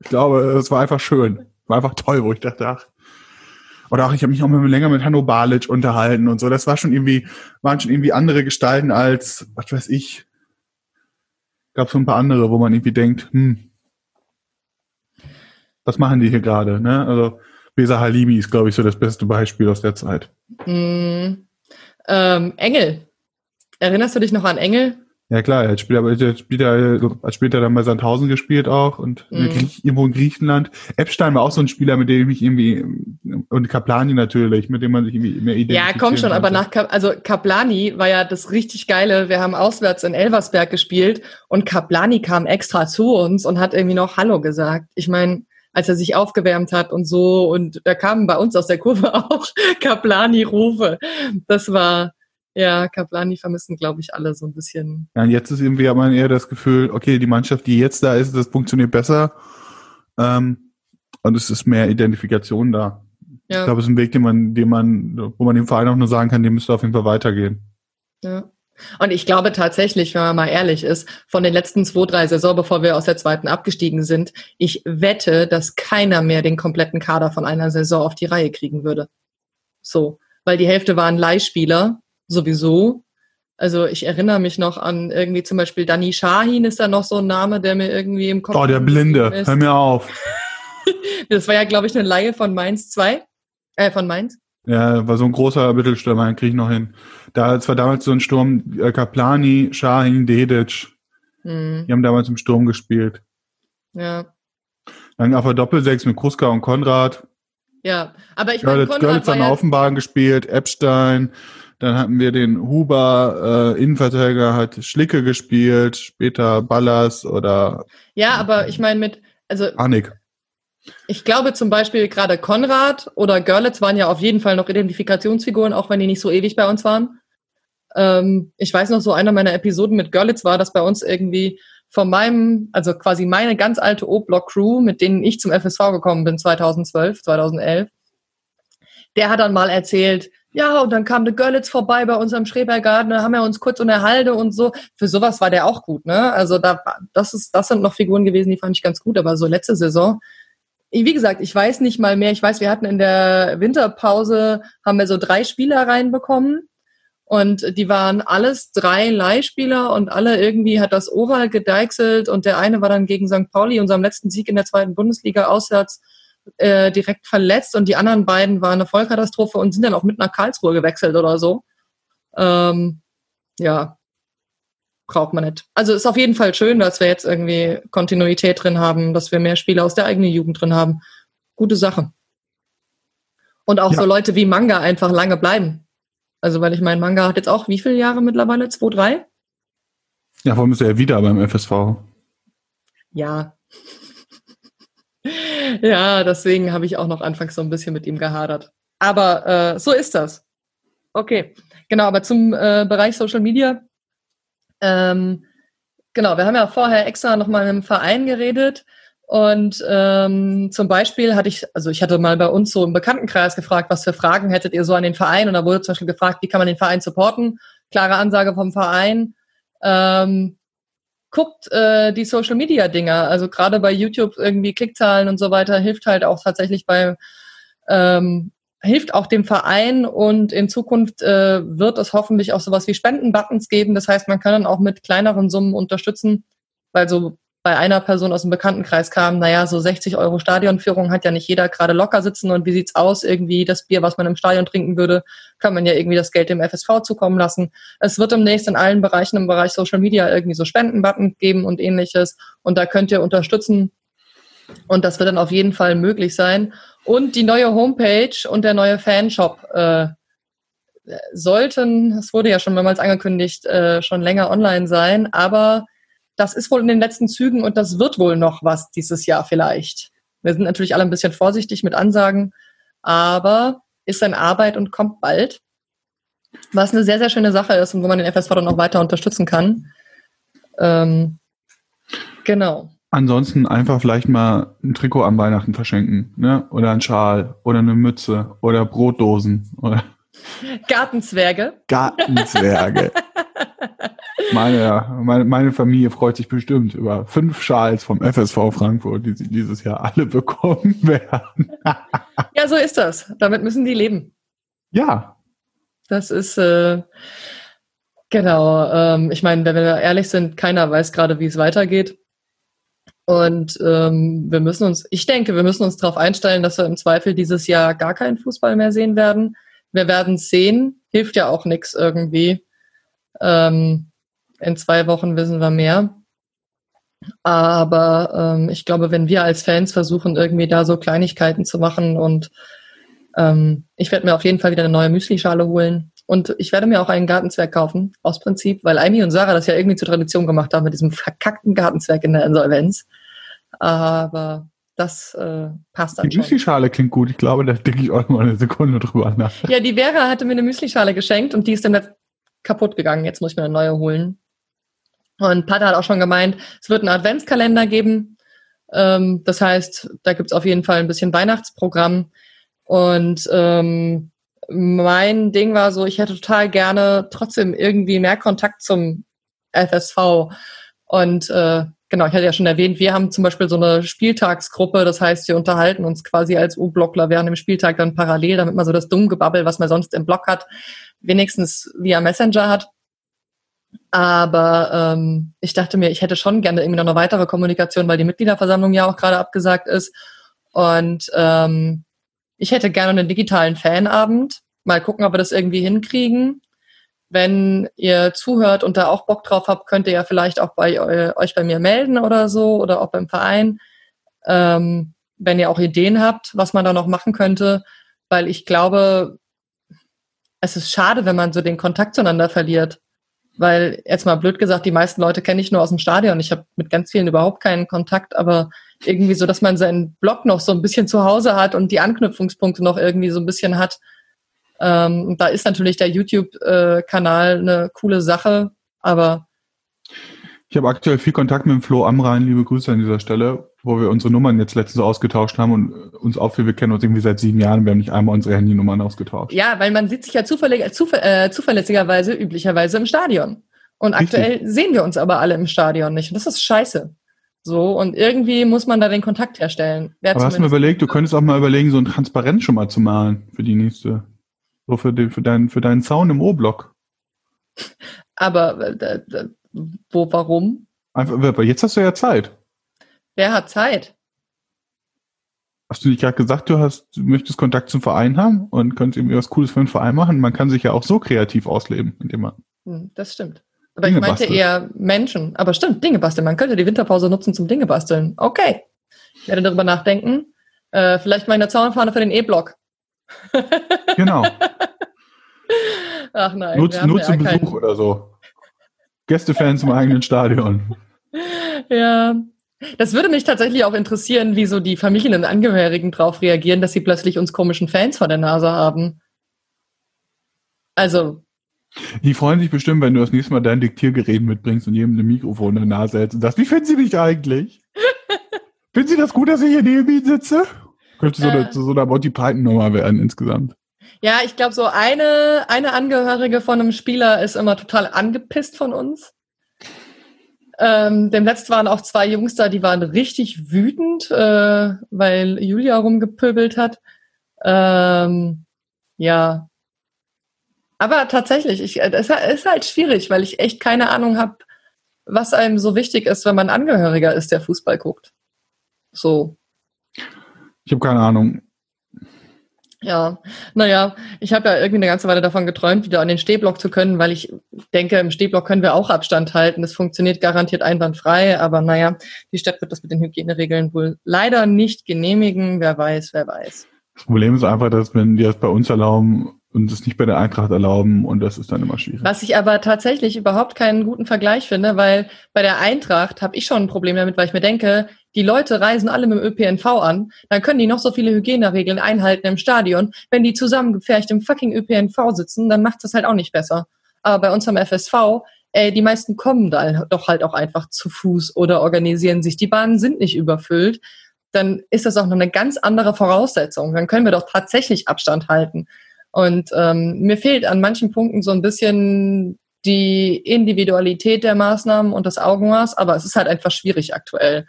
Ich glaube, es war einfach schön. War einfach toll, wo ich dachte, ach. Oder auch, ich habe mich auch mal länger mit Hanno Balic unterhalten und so. Das war schon irgendwie, waren schon irgendwie andere Gestalten als, was weiß ich. Gab so ein paar andere, wo man irgendwie denkt, hm, was machen die hier gerade, ne? Also, Besa Halimi ist, glaube ich, so das beste Beispiel aus der Zeit. Hm. Ähm, Engel. Erinnerst du dich noch an Engel? Ja klar, er hat später, er hat später, hat später dann bei Sandhausen gespielt auch und Mhm. Irgendwo in Griechenland. Epstein war auch so ein Spieler, mit dem ich mich irgendwie, und Kaplani natürlich, mit dem man sich irgendwie mehr Ja, identifizieren komm schon, aber konnte. nach Kap also Kaplani war ja das richtig geile. Wir haben auswärts in Elversberg gespielt und Kaplani kam extra zu uns und hat irgendwie noch Hallo gesagt. Ich meine, als er sich aufgewärmt hat und so und da kamen bei uns aus der Kurve [LAUGHS] auch Kaplani-Rufe. Das war ja Kaplani vermissen, glaube ich, alle so ein bisschen. Ja, und jetzt ist irgendwie man eher das Gefühl, okay, die Mannschaft, die jetzt da ist, das funktioniert besser. Ähm, und es ist mehr Identifikation da. Ich Ja, glaube, es ist ein Weg, den man, den man, wo man dem Verein auch nur sagen kann, dem müsste auf jeden Fall weitergehen. ja. Und ich glaube tatsächlich, wenn man mal ehrlich ist, von den letzten zwei, drei Saison, bevor wir aus der zweiten abgestiegen sind, ich wette, dass keiner mehr den kompletten Kader von einer Saison auf die Reihe kriegen würde. So, weil die Hälfte waren Leihspieler, sowieso. Also ich erinnere mich noch an irgendwie zum Beispiel Danny Shahin ist da noch so ein Name, der mir irgendwie im Kopf Oh, der Blinde, ist. hör mir auf. [LAUGHS] Das war ja, glaube ich, eine Leihe von Mainz 2. Äh, von Mainz. Ja, war so ein großer Mittelstürmer, den krieg ich noch hin. Da, es war damals so ein Sturm, äh, Kaplani, Shahin, Dedic. Hm, Die haben damals im Sturm gespielt. ja. Dann auf der Doppelsechs mit Kruska und Konrad. Ja, aber ich meine, Görlitz, Konrad Görlitz war an ja, Offenbahn gespielt, Epstein. Dann hatten wir den Huber, äh, Innenverteidiger hat Schlicke gespielt, später Ballas oder ja, aber ich meine mit, also Anik. Ich glaube zum Beispiel gerade Konrad oder Görlitz waren ja auf jeden Fall noch Identifikationsfiguren, auch wenn die nicht so ewig bei uns waren. Ähm, ich weiß noch, so einer meiner Episoden mit Görlitz war, dass bei uns irgendwie von meinem, also quasi meine ganz alte O-Block-Crew, mit denen ich zum FSV gekommen bin 2012, 2011, der hat dann mal erzählt, ja, und dann kam der Görlitz vorbei bei unserem Schrebergarten, da haben wir uns kurz unterhalten und so. Für sowas war der auch gut, ne? Also da, das ist, das sind noch Figuren gewesen, die fand ich ganz gut, aber so letzte Saison, wie gesagt, ich weiß nicht mal mehr. Ich weiß, wir hatten in der Winterpause, haben wir so drei Spieler reinbekommen. Und die waren alles drei Leihspieler und alle irgendwie hat das Oval gedeichselt und der eine war dann gegen St. Pauli, unserem letzten Sieg in der zweiten Bundesliga auswärts, äh, direkt verletzt und die anderen beiden waren eine Vollkatastrophe und sind dann auch mit nach Karlsruhe gewechselt oder so. Ähm, ja, braucht man nicht. Also ist auf jeden Fall schön, dass wir jetzt irgendwie Kontinuität drin haben, dass wir mehr Spiele aus der eigenen Jugend drin haben. Gute Sache. Und auch ja. so Leute wie Manga einfach lange bleiben. Also, weil ich mein Manga hat jetzt auch wie viele Jahre mittlerweile? Zwei, drei? Ja, warum ist er wieder beim FSV? Ja. Ja, deswegen habe ich auch noch anfangs so ein bisschen mit ihm gehadert. Aber äh, so ist das. Okay. Genau, aber zum äh, Bereich Social Media ähm, genau, wir haben ja vorher extra nochmal im Verein geredet. Und ähm, zum Beispiel hatte ich, also ich hatte mal bei uns so im Bekanntenkreis gefragt, was für Fragen hättet ihr so an den Verein? Und da wurde zum Beispiel gefragt, wie kann man den Verein supporten? Klare Ansage vom Verein. Ähm, guckt äh, die Social Media Dinger. Also gerade bei YouTube irgendwie Klickzahlen und so weiter hilft halt auch tatsächlich bei ähm, hilft auch dem Verein und in Zukunft äh, wird es hoffentlich auch sowas wie Spendenbuttons geben. Das heißt, man kann dann auch mit kleineren Summen unterstützen, weil so bei einer Person aus dem Bekanntenkreis kam, naja, so 60 Euro Stadionführung hat ja nicht jeder gerade locker sitzen und wie sieht's aus? Irgendwie das Bier, was man im Stadion trinken würde, kann man ja irgendwie das Geld dem FSV zukommen lassen. Es wird demnächst in allen Bereichen im Bereich Social Media irgendwie so Spendenbutton geben und ähnliches und da könnt ihr unterstützen und das wird dann auf jeden Fall möglich sein. Und die neue Homepage und der neue Fanshop äh, sollten, es wurde ja schon mehrmals angekündigt, äh, schon länger online sein, aber das ist wohl in den letzten Zügen und das wird wohl noch was dieses Jahr vielleicht. Wir sind natürlich alle ein bisschen vorsichtig mit Ansagen, aber ist in Arbeit und kommt bald. Was eine sehr, sehr schöne Sache ist und wo man den FSV dann auch weiter unterstützen kann. Ähm, genau. Ansonsten einfach vielleicht mal ein Trikot am Weihnachten verschenken, ne? Oder ein Schal oder eine Mütze oder Brotdosen oder Gartenzwerge. Gartenzwerge. [LAUGHS] meine, meine, meine Familie freut sich bestimmt über fünf Schals vom FSV Frankfurt, die sie dieses Jahr alle bekommen [LAUGHS] werden. ja, so ist das. Damit müssen die leben. Ja. Das ist äh, genau. Ähm, ich meine, wenn wir ehrlich sind, keiner weiß gerade, wie es weitergeht. Und ähm, wir müssen uns, ich denke, wir müssen uns darauf einstellen, dass wir im Zweifel dieses Jahr gar keinen Fußball mehr sehen werden. Wir werden es sehen, hilft ja auch nichts irgendwie. Ähm, in zwei Wochen wissen wir mehr. Aber ähm, ich glaube, wenn wir als Fans versuchen, irgendwie da so Kleinigkeiten zu machen und ähm, ich werde mir auf jeden Fall wieder eine neue Müsli-Schale holen. Und ich werde mir auch einen Gartenzwerg kaufen, aus Prinzip, weil Amy und Sarah das ja irgendwie zur Tradition gemacht haben mit diesem verkackten Gartenzwerg in der Insolvenz. Aber das äh, passt dann Die Müslischale klingt gut. Ich glaube, da denke ich auch mal eine Sekunde drüber nach. Ja, die Vera hatte mir eine Müslischale geschenkt und die ist dann kaputt gegangen. Jetzt muss ich mir eine neue holen. Und Pata hat auch schon gemeint, es wird einen Adventskalender geben. Ähm, das heißt, da gibt es auf jeden Fall ein bisschen Weihnachtsprogramm. Und ähm, mein Ding war so, ich hätte total gerne trotzdem irgendwie mehr Kontakt zum FSV. Und äh, genau, ich hatte ja schon erwähnt, wir haben zum Beispiel so eine Spieltagsgruppe, das heißt, wir unterhalten uns quasi als U-Blockler während dem Spieltag dann parallel, damit man so das dumme Gebabbel, was man sonst im Blog hat, wenigstens via Messenger hat. Aber ähm, ich dachte mir, ich hätte schon gerne irgendwie noch eine weitere Kommunikation, weil die Mitgliederversammlung ja auch gerade abgesagt ist. Und ähm, ich hätte gerne einen digitalen Fanabend. Mal gucken, ob wir das irgendwie hinkriegen. Wenn ihr zuhört und da auch Bock drauf habt, könnt ihr ja vielleicht auch bei euch bei mir melden oder so oder auch beim Verein. Ähm, wenn ihr auch Ideen habt, was man da noch machen könnte, weil ich glaube, es ist schade, wenn man so den Kontakt zueinander verliert. Weil, jetzt mal blöd gesagt, die meisten Leute kenne ich nur aus dem Stadion. Ich habe mit ganz vielen überhaupt keinen Kontakt, aber irgendwie so, dass man seinen Blog noch so ein bisschen zu Hause hat und die Anknüpfungspunkte noch irgendwie so ein bisschen hat, ähm, da ist natürlich der YouTube-Kanal eine coole Sache, aber Ich habe aktuell viel Kontakt mit dem Flo Amrein, liebe Grüße an dieser Stelle, wo wir unsere Nummern jetzt letztens ausgetauscht haben und uns auffiel, wir kennen uns irgendwie seit sieben Jahren, wir haben nicht einmal unsere Handynummern ausgetauscht. Ja, weil man sieht sich ja zuver äh, zuverlässigerweise üblicherweise im Stadion. Und aktuell Richtig. sehen wir uns aber alle im Stadion nicht. Und das ist scheiße. So, und irgendwie muss man da den Kontakt herstellen. Wer aber hast du mir überlegt, du könntest auch mal überlegen, so ein Transparent schon mal zu malen für die nächste. So für, die, für, deinen, für deinen Sound im O-Block. Aber äh, wo, warum? Einfach, jetzt hast du ja Zeit. Wer hat Zeit? Hast du nicht gerade gesagt, du hast, du möchtest Kontakt zum Verein haben und könntest irgendwie was Cooles für den Verein machen? Man kann sich ja auch so kreativ ausleben, indem man. Hm, das stimmt. Aber Dinge ich meinte basteln. eher Menschen. Aber stimmt, Dinge basteln. Man könnte die Winterpause nutzen zum Dinge basteln. Okay. Ich werde darüber nachdenken. Äh, vielleicht mal eine Zaunfahne für den E-Block. genau. [LAUGHS] Ach nein. Nur, nur zum Besuch keinen. oder so. Gästefans im eigenen Stadion. Ja. Das würde mich tatsächlich auch interessieren, wie so die Familien und Angehörigen darauf reagieren, dass sie plötzlich uns komischen Fans vor der Nase haben. Also, die freuen sich bestimmt, wenn du das nächste Mal dein Diktiergerät mitbringst und jedem ein Mikrofon in der Nase hältst und sagst, wie finden Sie mich eigentlich? [LAUGHS] finden Sie das gut, dass ich hier neben Ihnen sitze? Könnte so äh. eine, zu so einer Monty Python-Nummer werden insgesamt. Ja, ich glaube, so eine, eine Angehörige von einem Spieler ist immer total angepisst von uns. Ähm, dem letzten waren auch zwei Jungs da, die waren richtig wütend, äh, weil Julia rumgepöbelt hat. Ähm, ja, aber tatsächlich, ich, es ist halt schwierig, weil ich echt keine Ahnung habe, was einem so wichtig ist, wenn man Angehöriger ist, der Fußball guckt. So. Ich habe keine Ahnung. Ja, naja, ich habe ja irgendwie eine ganze Weile davon geträumt, wieder an den Stehblock zu können, weil ich denke, im Stehblock können wir auch Abstand halten. Das funktioniert garantiert einwandfrei, aber naja, die Stadt wird das mit den Hygieneregeln wohl leider nicht genehmigen. Wer weiß, wer weiß. Das Problem ist einfach, dass wenn die das bei uns erlauben, und es nicht bei der Eintracht erlauben und das ist dann immer schwierig. Was ich aber tatsächlich überhaupt keinen guten Vergleich finde, weil bei der Eintracht habe ich schon ein Problem damit, weil ich mir denke, die Leute reisen alle mit dem ÖPNV an, dann können die noch so viele Hygieneregeln einhalten im Stadion. Wenn die zusammengepfercht im fucking ÖPNV sitzen, dann macht das halt auch nicht besser. Aber bei uns am FSV, ey, die meisten kommen da doch halt auch einfach zu Fuß oder organisieren sich. Die Bahnen sind nicht überfüllt. Dann ist das auch noch eine ganz andere Voraussetzung. Dann können wir doch tatsächlich Abstand halten. Und ähm, mir fehlt an manchen Punkten so ein bisschen die Individualität der Maßnahmen und das Augenmaß, aber es ist halt einfach schwierig aktuell.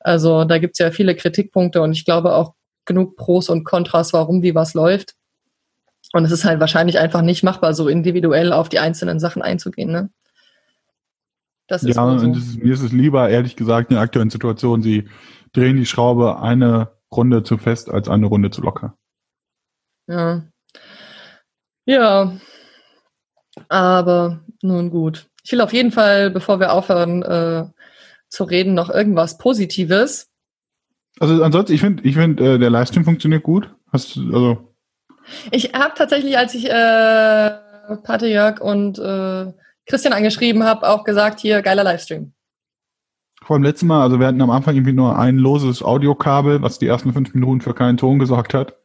Also da gibt es ja viele Kritikpunkte und ich glaube auch genug Pros und Kontras, warum wie was läuft. Und es ist halt wahrscheinlich einfach nicht machbar, so individuell auf die einzelnen Sachen einzugehen. Ne? Das ist ja, so. ist, mir ist es lieber, ehrlich gesagt, in der aktuellen Situation, sie drehen die Schraube eine Runde zu fest als eine Runde zu locker. Ja, ja, aber nun gut. Ich will auf jeden Fall, bevor wir aufhören äh, zu reden, noch irgendwas Positives. Also ansonsten, ich finde, ich find, äh, der Livestream funktioniert gut. Hast du, also. Ich habe tatsächlich, als ich äh, Pate Jörg und äh, Christian angeschrieben habe, auch gesagt, hier, geiler Livestream. Vor dem letzten Mal, also wir hatten am Anfang irgendwie nur ein loses Audiokabel, was die ersten fünf Minuten für keinen Ton gesorgt hat.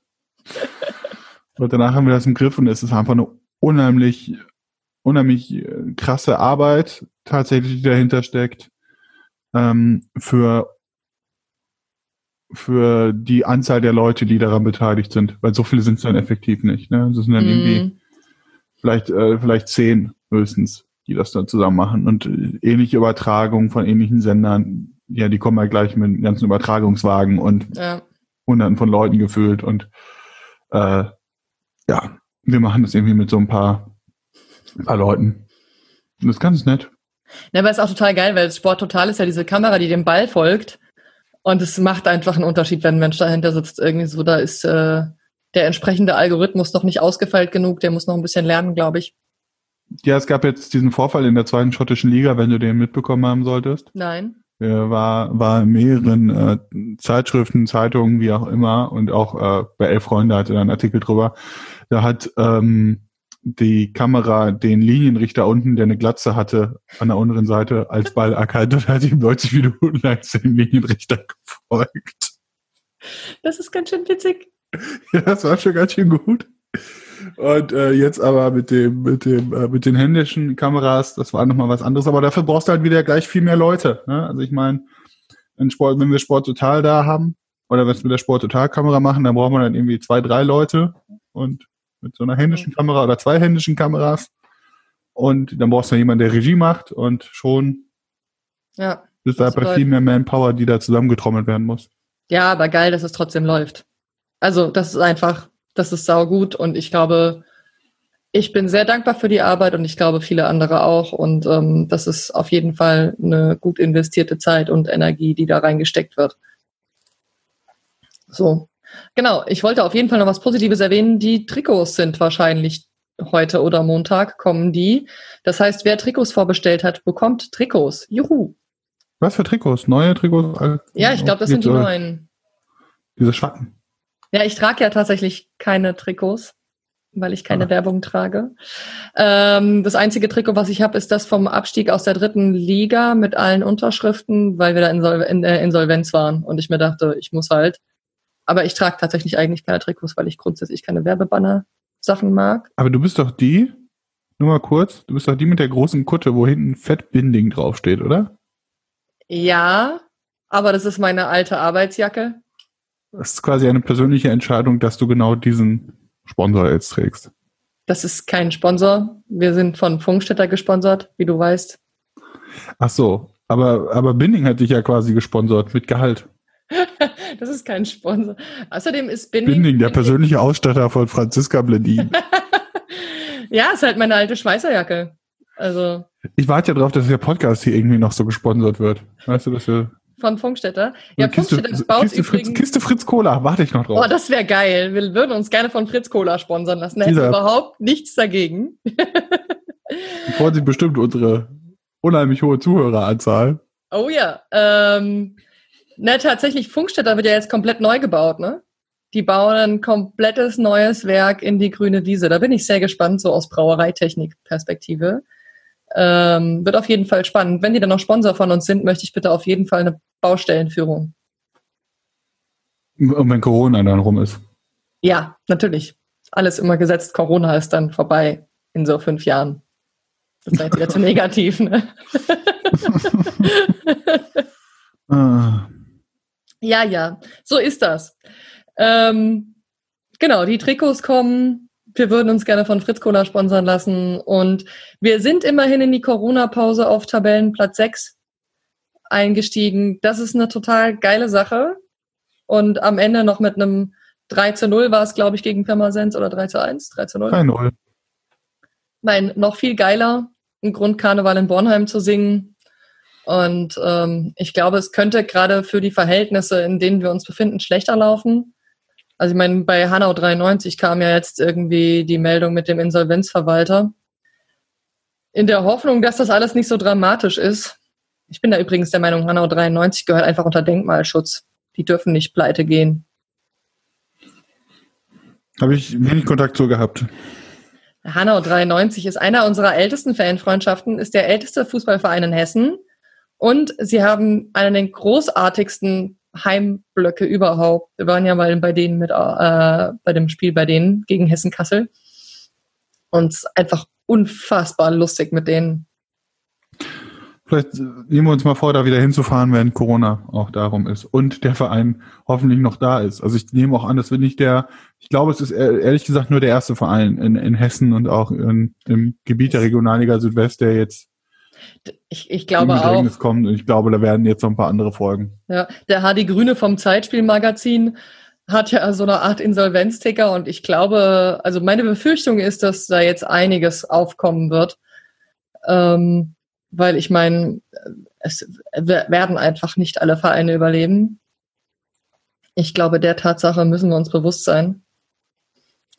Und danach haben wir das im Griff und es ist einfach eine unheimlich, unheimlich äh, krasse Arbeit tatsächlich, die dahinter steckt, ähm, für, für die Anzahl der Leute, die daran beteiligt sind. Weil so viele sind es dann effektiv nicht. Ne? Das sind dann mm. irgendwie vielleicht, äh, vielleicht zehn höchstens, die das dann zusammen machen. Und äh, ähnliche Übertragungen von ähnlichen Sendern, ja, die kommen halt gleich mit ganzen Übertragungswagen und ja. hunderten von Leuten gefüllt und äh, ja, wir machen das irgendwie mit so ein paar, ein paar Leuten. Und das ist ganz nett. Ja, aber es ist auch total geil, weil Sport Total ist ja diese Kamera, die dem Ball folgt. Und es macht einfach einen Unterschied, wenn ein Mensch dahinter sitzt. Irgendwie so, da ist äh, der entsprechende Algorithmus noch nicht ausgefeilt genug, der muss noch ein bisschen lernen, glaube ich. Ja, es gab jetzt diesen Vorfall in der zweiten schottischen Liga, wenn du den mitbekommen haben solltest. Nein. Er war, war in mehreren äh, Zeitschriften, Zeitungen, wie auch immer, und auch äh, bei Elf Freunde hatte er einen Artikel drüber, da hat ähm, die Kamera den Linienrichter unten, der eine Glatze hatte, an der unteren Seite als [LAUGHS] Ball erkannt und hat ihm 90 Minuten lang den Linienrichter gefolgt. Das ist ganz schön witzig. [LAUGHS] Ja, das war schon ganz schön gut. Und äh, jetzt aber mit dem, mit dem, äh, mit den händischen Kameras, das war nochmal was anderes. Aber dafür brauchst du halt wieder gleich viel mehr Leute. Ne? Also ich meine, wenn, Sport, wenn wir Sport total da haben oder wenn wir mit der Sport total Kamera machen, dann brauchen wir dann irgendwie zwei, drei Leute und mit so einer händischen Kamera oder zwei händischen Kameras. Und dann brauchst du jemanden, der Regie macht und schon Ja. ist da bei viel mehr Manpower, die da zusammengetrommelt werden muss. Ja, aber geil, dass es trotzdem läuft. Also, das ist einfach, das ist saugut und ich glaube, ich bin sehr dankbar für die Arbeit und ich glaube, viele andere auch. Und ähm, das ist auf jeden Fall eine gut investierte Zeit und Energie, die da reingesteckt wird. So. Genau, ich wollte auf jeden Fall noch was Positives erwähnen. Die Trikots sind wahrscheinlich heute oder Montag kommen die. Das heißt, wer Trikots vorbestellt hat, bekommt Trikots. Juhu. Was für Trikots? Neue Trikots? Ja, ich glaube, das sind die Diese- neuen. Diese Schatten. Ja, ich trage ja tatsächlich keine Trikots, weil ich keine Ah. Werbung trage. Ähm, das einzige Trikot, was ich habe, ist das vom Abstieg aus der dritten Liga mit allen Unterschriften, weil wir da in der Insolvenz waren und ich mir dachte, ich muss halt. Aber ich trage tatsächlich eigentlich keine Trikots, weil ich grundsätzlich keine Werbebanner-Sachen mag. Aber du bist doch die, nur mal kurz, du bist doch die mit der großen Kutte, wo hinten Fettbinding draufsteht, oder? Ja, aber das ist meine alte Arbeitsjacke. Das ist quasi eine persönliche Entscheidung, dass du genau diesen Sponsor jetzt trägst. Das ist kein Sponsor. Wir sind von Funkstätter gesponsert, wie du weißt. Ach so, aber, aber Binding hat dich ja quasi gesponsert mit Gehalt. [LAUGHS] Das ist kein Sponsor. Außerdem ist Binding. Binding, der persönliche Ausstatter von Franziska Bledin. [LAUGHS] ja, ist halt meine alte Schweißerjacke. Also Ich warte ja drauf, dass der Podcast hier irgendwie noch so gesponsert wird. Weißt du, dass wir von Funkstätter. Ja, Kiste, Funkstätter baut Kiste, Fritz, übrigens. Kiste Fritz Cola, warte ich noch drauf. Oh, das wäre geil. Wir würden uns gerne von Fritz Cola sponsern lassen. Da hätten wir überhaupt nichts dagegen. [LAUGHS] Die freuen sich bestimmt unsere unheimlich hohe Zuhöreranzahl. Oh ja. Ähm, na, tatsächlich, Funkstätter wird ja jetzt komplett neu gebaut, ne? Die bauen ein komplettes neues Werk in die grüne Wiese. Da bin ich sehr gespannt, so aus Brauereitechnik-Perspektive. Ähm, wird auf jeden Fall spannend. Wenn die dann noch Sponsor von uns sind, möchte ich bitte auf jeden Fall eine Baustellenführung. Und wenn Corona dann rum ist. Ja, natürlich. Alles immer gesetzt. Corona ist dann vorbei in so fünf Jahren. Das jetzt wieder [LAUGHS] zu negativ, ne? [LAUGHS] [LAUGHS] Ah. Ja, ja, so ist das. Ähm, genau, die Trikots kommen. Wir würden uns gerne von Fritz Cola sponsern lassen. Und wir sind immerhin in die Corona-Pause auf Tabellenplatz 6 eingestiegen. Das ist eine total geile Sache. Und am Ende noch mit einem 3 zu 0 war es, glaube ich, gegen Pirmasens oder 3 zu 1, 3 zu 0. 3-0. Nein, noch viel geiler, ein Grundkarneval in Bornheim zu singen. Und ähm, ich glaube, es könnte gerade für die Verhältnisse, in denen wir uns befinden, schlechter laufen. Also ich meine, bei Hanau 93 kam ja jetzt irgendwie die Meldung mit dem Insolvenzverwalter. In der Hoffnung, dass das alles nicht so dramatisch ist. Ich bin da übrigens der Meinung, Hanau 93 gehört einfach unter Denkmalschutz. Die dürfen nicht pleite gehen. Habe ich wenig Kontakt zu gehabt. Hanau 93 ist einer unserer ältesten Fanfreundschaften, ist der älteste Fußballverein in Hessen und sie haben einen der großartigsten Heimblöcke überhaupt. Wir waren ja mal bei denen mit, äh, bei dem Spiel bei denen gegen Hessen Kassel und einfach unfassbar lustig mit denen. Vielleicht nehmen wir uns mal vor, da wieder hinzufahren, wenn Corona auch darum ist und der Verein hoffentlich noch da ist. Also ich nehme auch an, das wird nicht der, ich glaube, es ist ehr- ehrlich gesagt nur der erste Verein in, in Hessen und auch in, im Gebiet der Regionalliga Südwest, der jetzt Ich, ich glaube auch. Bedrängnis kommt. Und ich glaube, da werden jetzt noch ein paar andere folgen. Ja, der Hardy Grüne vom Zeitspielmagazin hat ja so eine Art Insolvenzticker und ich glaube, also meine Befürchtung ist, dass da jetzt einiges aufkommen wird. Ähm, weil ich meine, es we- werden einfach nicht alle Vereine überleben. Ich glaube, der Tatsache müssen wir uns bewusst sein.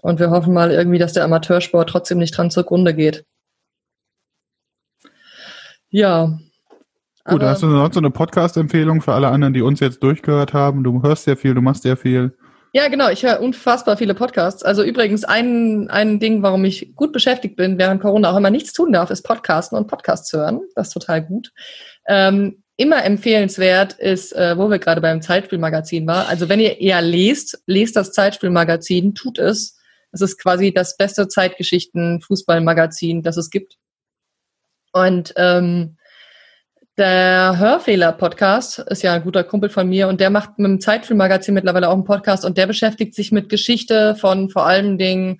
Und wir hoffen mal irgendwie, dass der Amateursport trotzdem nicht dran zugrunde geht. Ja. Gut, hast du sonst so eine Podcast-Empfehlung für alle anderen, die uns jetzt durchgehört haben? Du hörst sehr viel, du machst sehr viel. Ja, genau. Ich höre unfassbar viele Podcasts. Also übrigens ein, ein Ding, warum ich gut beschäftigt bin, während Corona auch immer nichts tun darf, ist Podcasten und Podcasts hören. Das ist total gut. Ähm, immer empfehlenswert ist, äh, wo wir gerade beim Zeitspielmagazin war. Also wenn ihr eher lest, lest das Zeitspielmagazin, tut es. Es ist quasi das beste Zeitgeschichten-Fußballmagazin, das es gibt. Und ähm, der Hörfehler-Podcast ist ja ein guter Kumpel von mir und der macht mit dem Zeitfilm-Magazin mittlerweile auch einen Podcast und der beschäftigt sich mit Geschichte von vor allen Dingen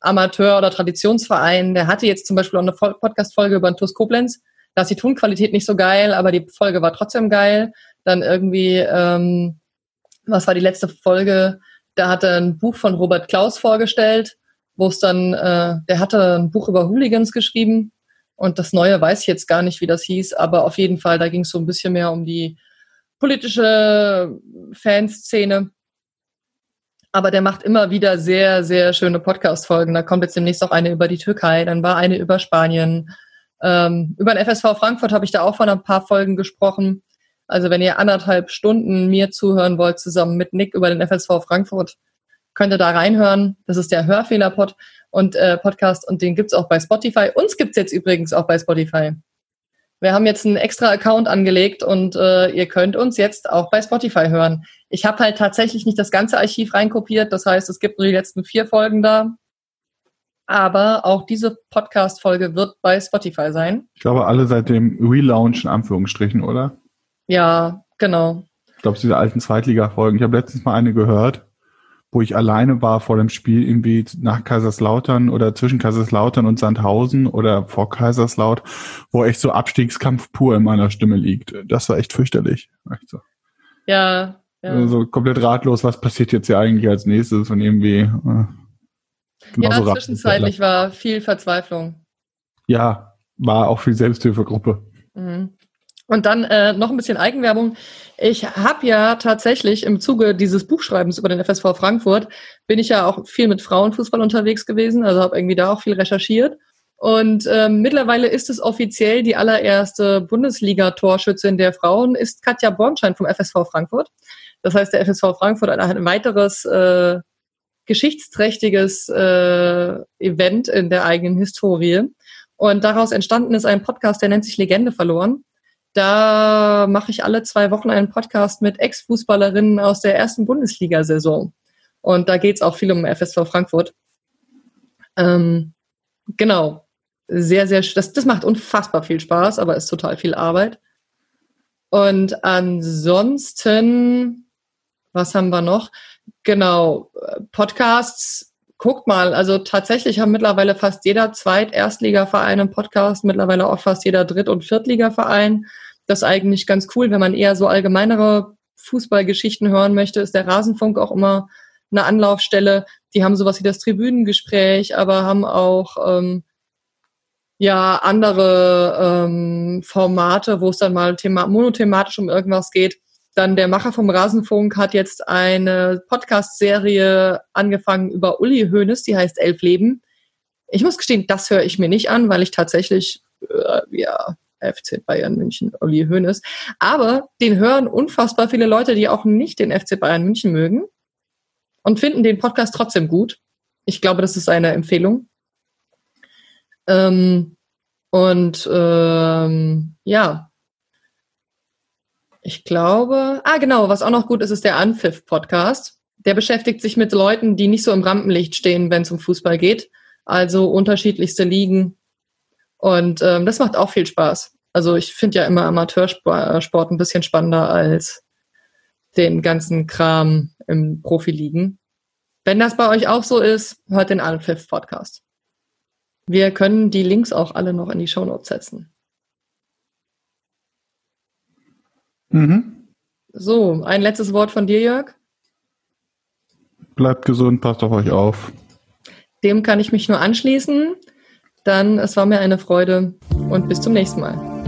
Amateur- oder Traditionsvereinen. Der hatte jetzt zum Beispiel auch eine Podcast-Folge über den TuS Koblenz. Da ist die Tonqualität nicht so geil, aber die Folge war trotzdem geil. Dann irgendwie, ähm, was war die letzte Folge? Da hat er ein Buch von Robert Klaus vorgestellt, wo es dann, äh, der hatte ein Buch über Hooligans geschrieben und das Neue weiß ich jetzt gar nicht, wie das hieß, aber auf jeden Fall, da ging es so ein bisschen mehr um die politische Fanszene. Aber der macht immer wieder sehr, sehr schöne Podcast-Folgen. Da kommt jetzt demnächst auch eine über die Türkei, dann war eine über Spanien. Ähm, über den FSV Frankfurt habe ich da auch von ein paar Folgen gesprochen. Also wenn ihr anderthalb Stunden mir zuhören wollt, zusammen mit Nick über den FSV Frankfurt, könnt ihr da reinhören. Das ist der Hörfehler-Pod und äh, Podcast und den gibt's auch bei Spotify. Uns gibt's jetzt übrigens auch bei Spotify. Wir haben jetzt einen extra Account angelegt und äh, ihr könnt uns jetzt auch bei Spotify hören. Ich habe halt tatsächlich nicht das ganze Archiv reinkopiert, das heißt, es gibt nur die letzten vier Folgen da. Aber auch diese Podcast-Folge wird bei Spotify sein. Ich glaube, alle seit dem Relaunch in Anführungsstrichen, oder? Ja, genau. Ich glaube, diese alten Zweitliga-Folgen. Ich habe letztens mal eine gehört wo ich alleine war vor dem Spiel irgendwie nach Kaiserslautern oder zwischen Kaiserslautern und Sandhausen oder vor Kaiserslaut, wo echt so Abstiegskampf pur in meiner Stimme liegt. Das war echt fürchterlich. Echt so. Ja, ja. Also komplett ratlos, was passiert jetzt hier eigentlich als nächstes und irgendwie. Äh, ja, zwischenzeitlich war viel Verzweiflung. Ja, war auch viel Selbsthilfegruppe. Mhm. Und dann äh, noch ein bisschen Eigenwerbung. Ich habe ja tatsächlich im Zuge dieses Buchschreibens über den FSV Frankfurt, bin ich ja auch viel mit Frauenfußball unterwegs gewesen, also habe irgendwie da auch viel recherchiert. Und ähm, mittlerweile ist es offiziell die allererste Bundesliga-Torschützin der Frauen, ist Katja Bornschein vom FSV Frankfurt. Das heißt, der FSV Frankfurt hat ein weiteres äh, geschichtsträchtiges äh, Event in der eigenen Historie. Und daraus entstanden ist ein Podcast, der nennt sich Legende verloren. Da mache ich alle zwei Wochen einen Podcast mit Ex-Fußballerinnen aus der ersten Bundesliga-Saison. Und da geht es auch viel um FSV Frankfurt. Ähm, genau. Sehr, sehr, das, das macht unfassbar viel Spaß, aber ist total viel Arbeit. Und ansonsten, was haben wir noch? Genau, Podcasts, guckt mal, also tatsächlich haben mittlerweile fast jeder Zweit-Erstligaverein einen Podcast, mittlerweile auch fast jeder Dritt- und Viertligaverein das eigentlich ganz cool. Wenn man eher so allgemeinere Fußballgeschichten hören möchte, ist der Rasenfunk auch immer eine Anlaufstelle. Die haben sowas wie das Tribünengespräch, aber haben auch ähm, ja andere ähm, Formate, wo es dann mal thema monothematisch um irgendwas geht. Dann der Macher vom Rasenfunk hat jetzt eine Podcast-Serie angefangen über Uli Hoeneß, die heißt Elf Leben. Ich muss gestehen, das höre ich mir nicht an, weil ich tatsächlich äh, ja FC Bayern München, Uli Hoeneß. Aber den hören unfassbar viele Leute, die auch nicht den FC Bayern München mögen und finden den Podcast trotzdem gut. Ich glaube, das ist eine Empfehlung. Ähm, und ähm, ja, ich glaube, ah genau, was auch noch gut ist, ist der Anpfiff-Podcast. Der beschäftigt sich mit Leuten, die nicht so im Rampenlicht stehen, wenn es um Fußball geht. Also unterschiedlichste Ligen, und ähm, das macht auch viel Spaß. Also ich finde ja immer Amateursport ein bisschen spannender als den ganzen Kram im Profiligen. Wenn das bei euch auch so ist, hört den Anpfiff Podcast. Wir können die Links auch alle noch in die Shownotes setzen. Mhm. So, ein letztes Wort von dir, Jörg. Bleibt gesund, passt auf euch auf. Dem kann ich mich nur anschließen. Dann, es war mir eine Freude und bis zum nächsten Mal.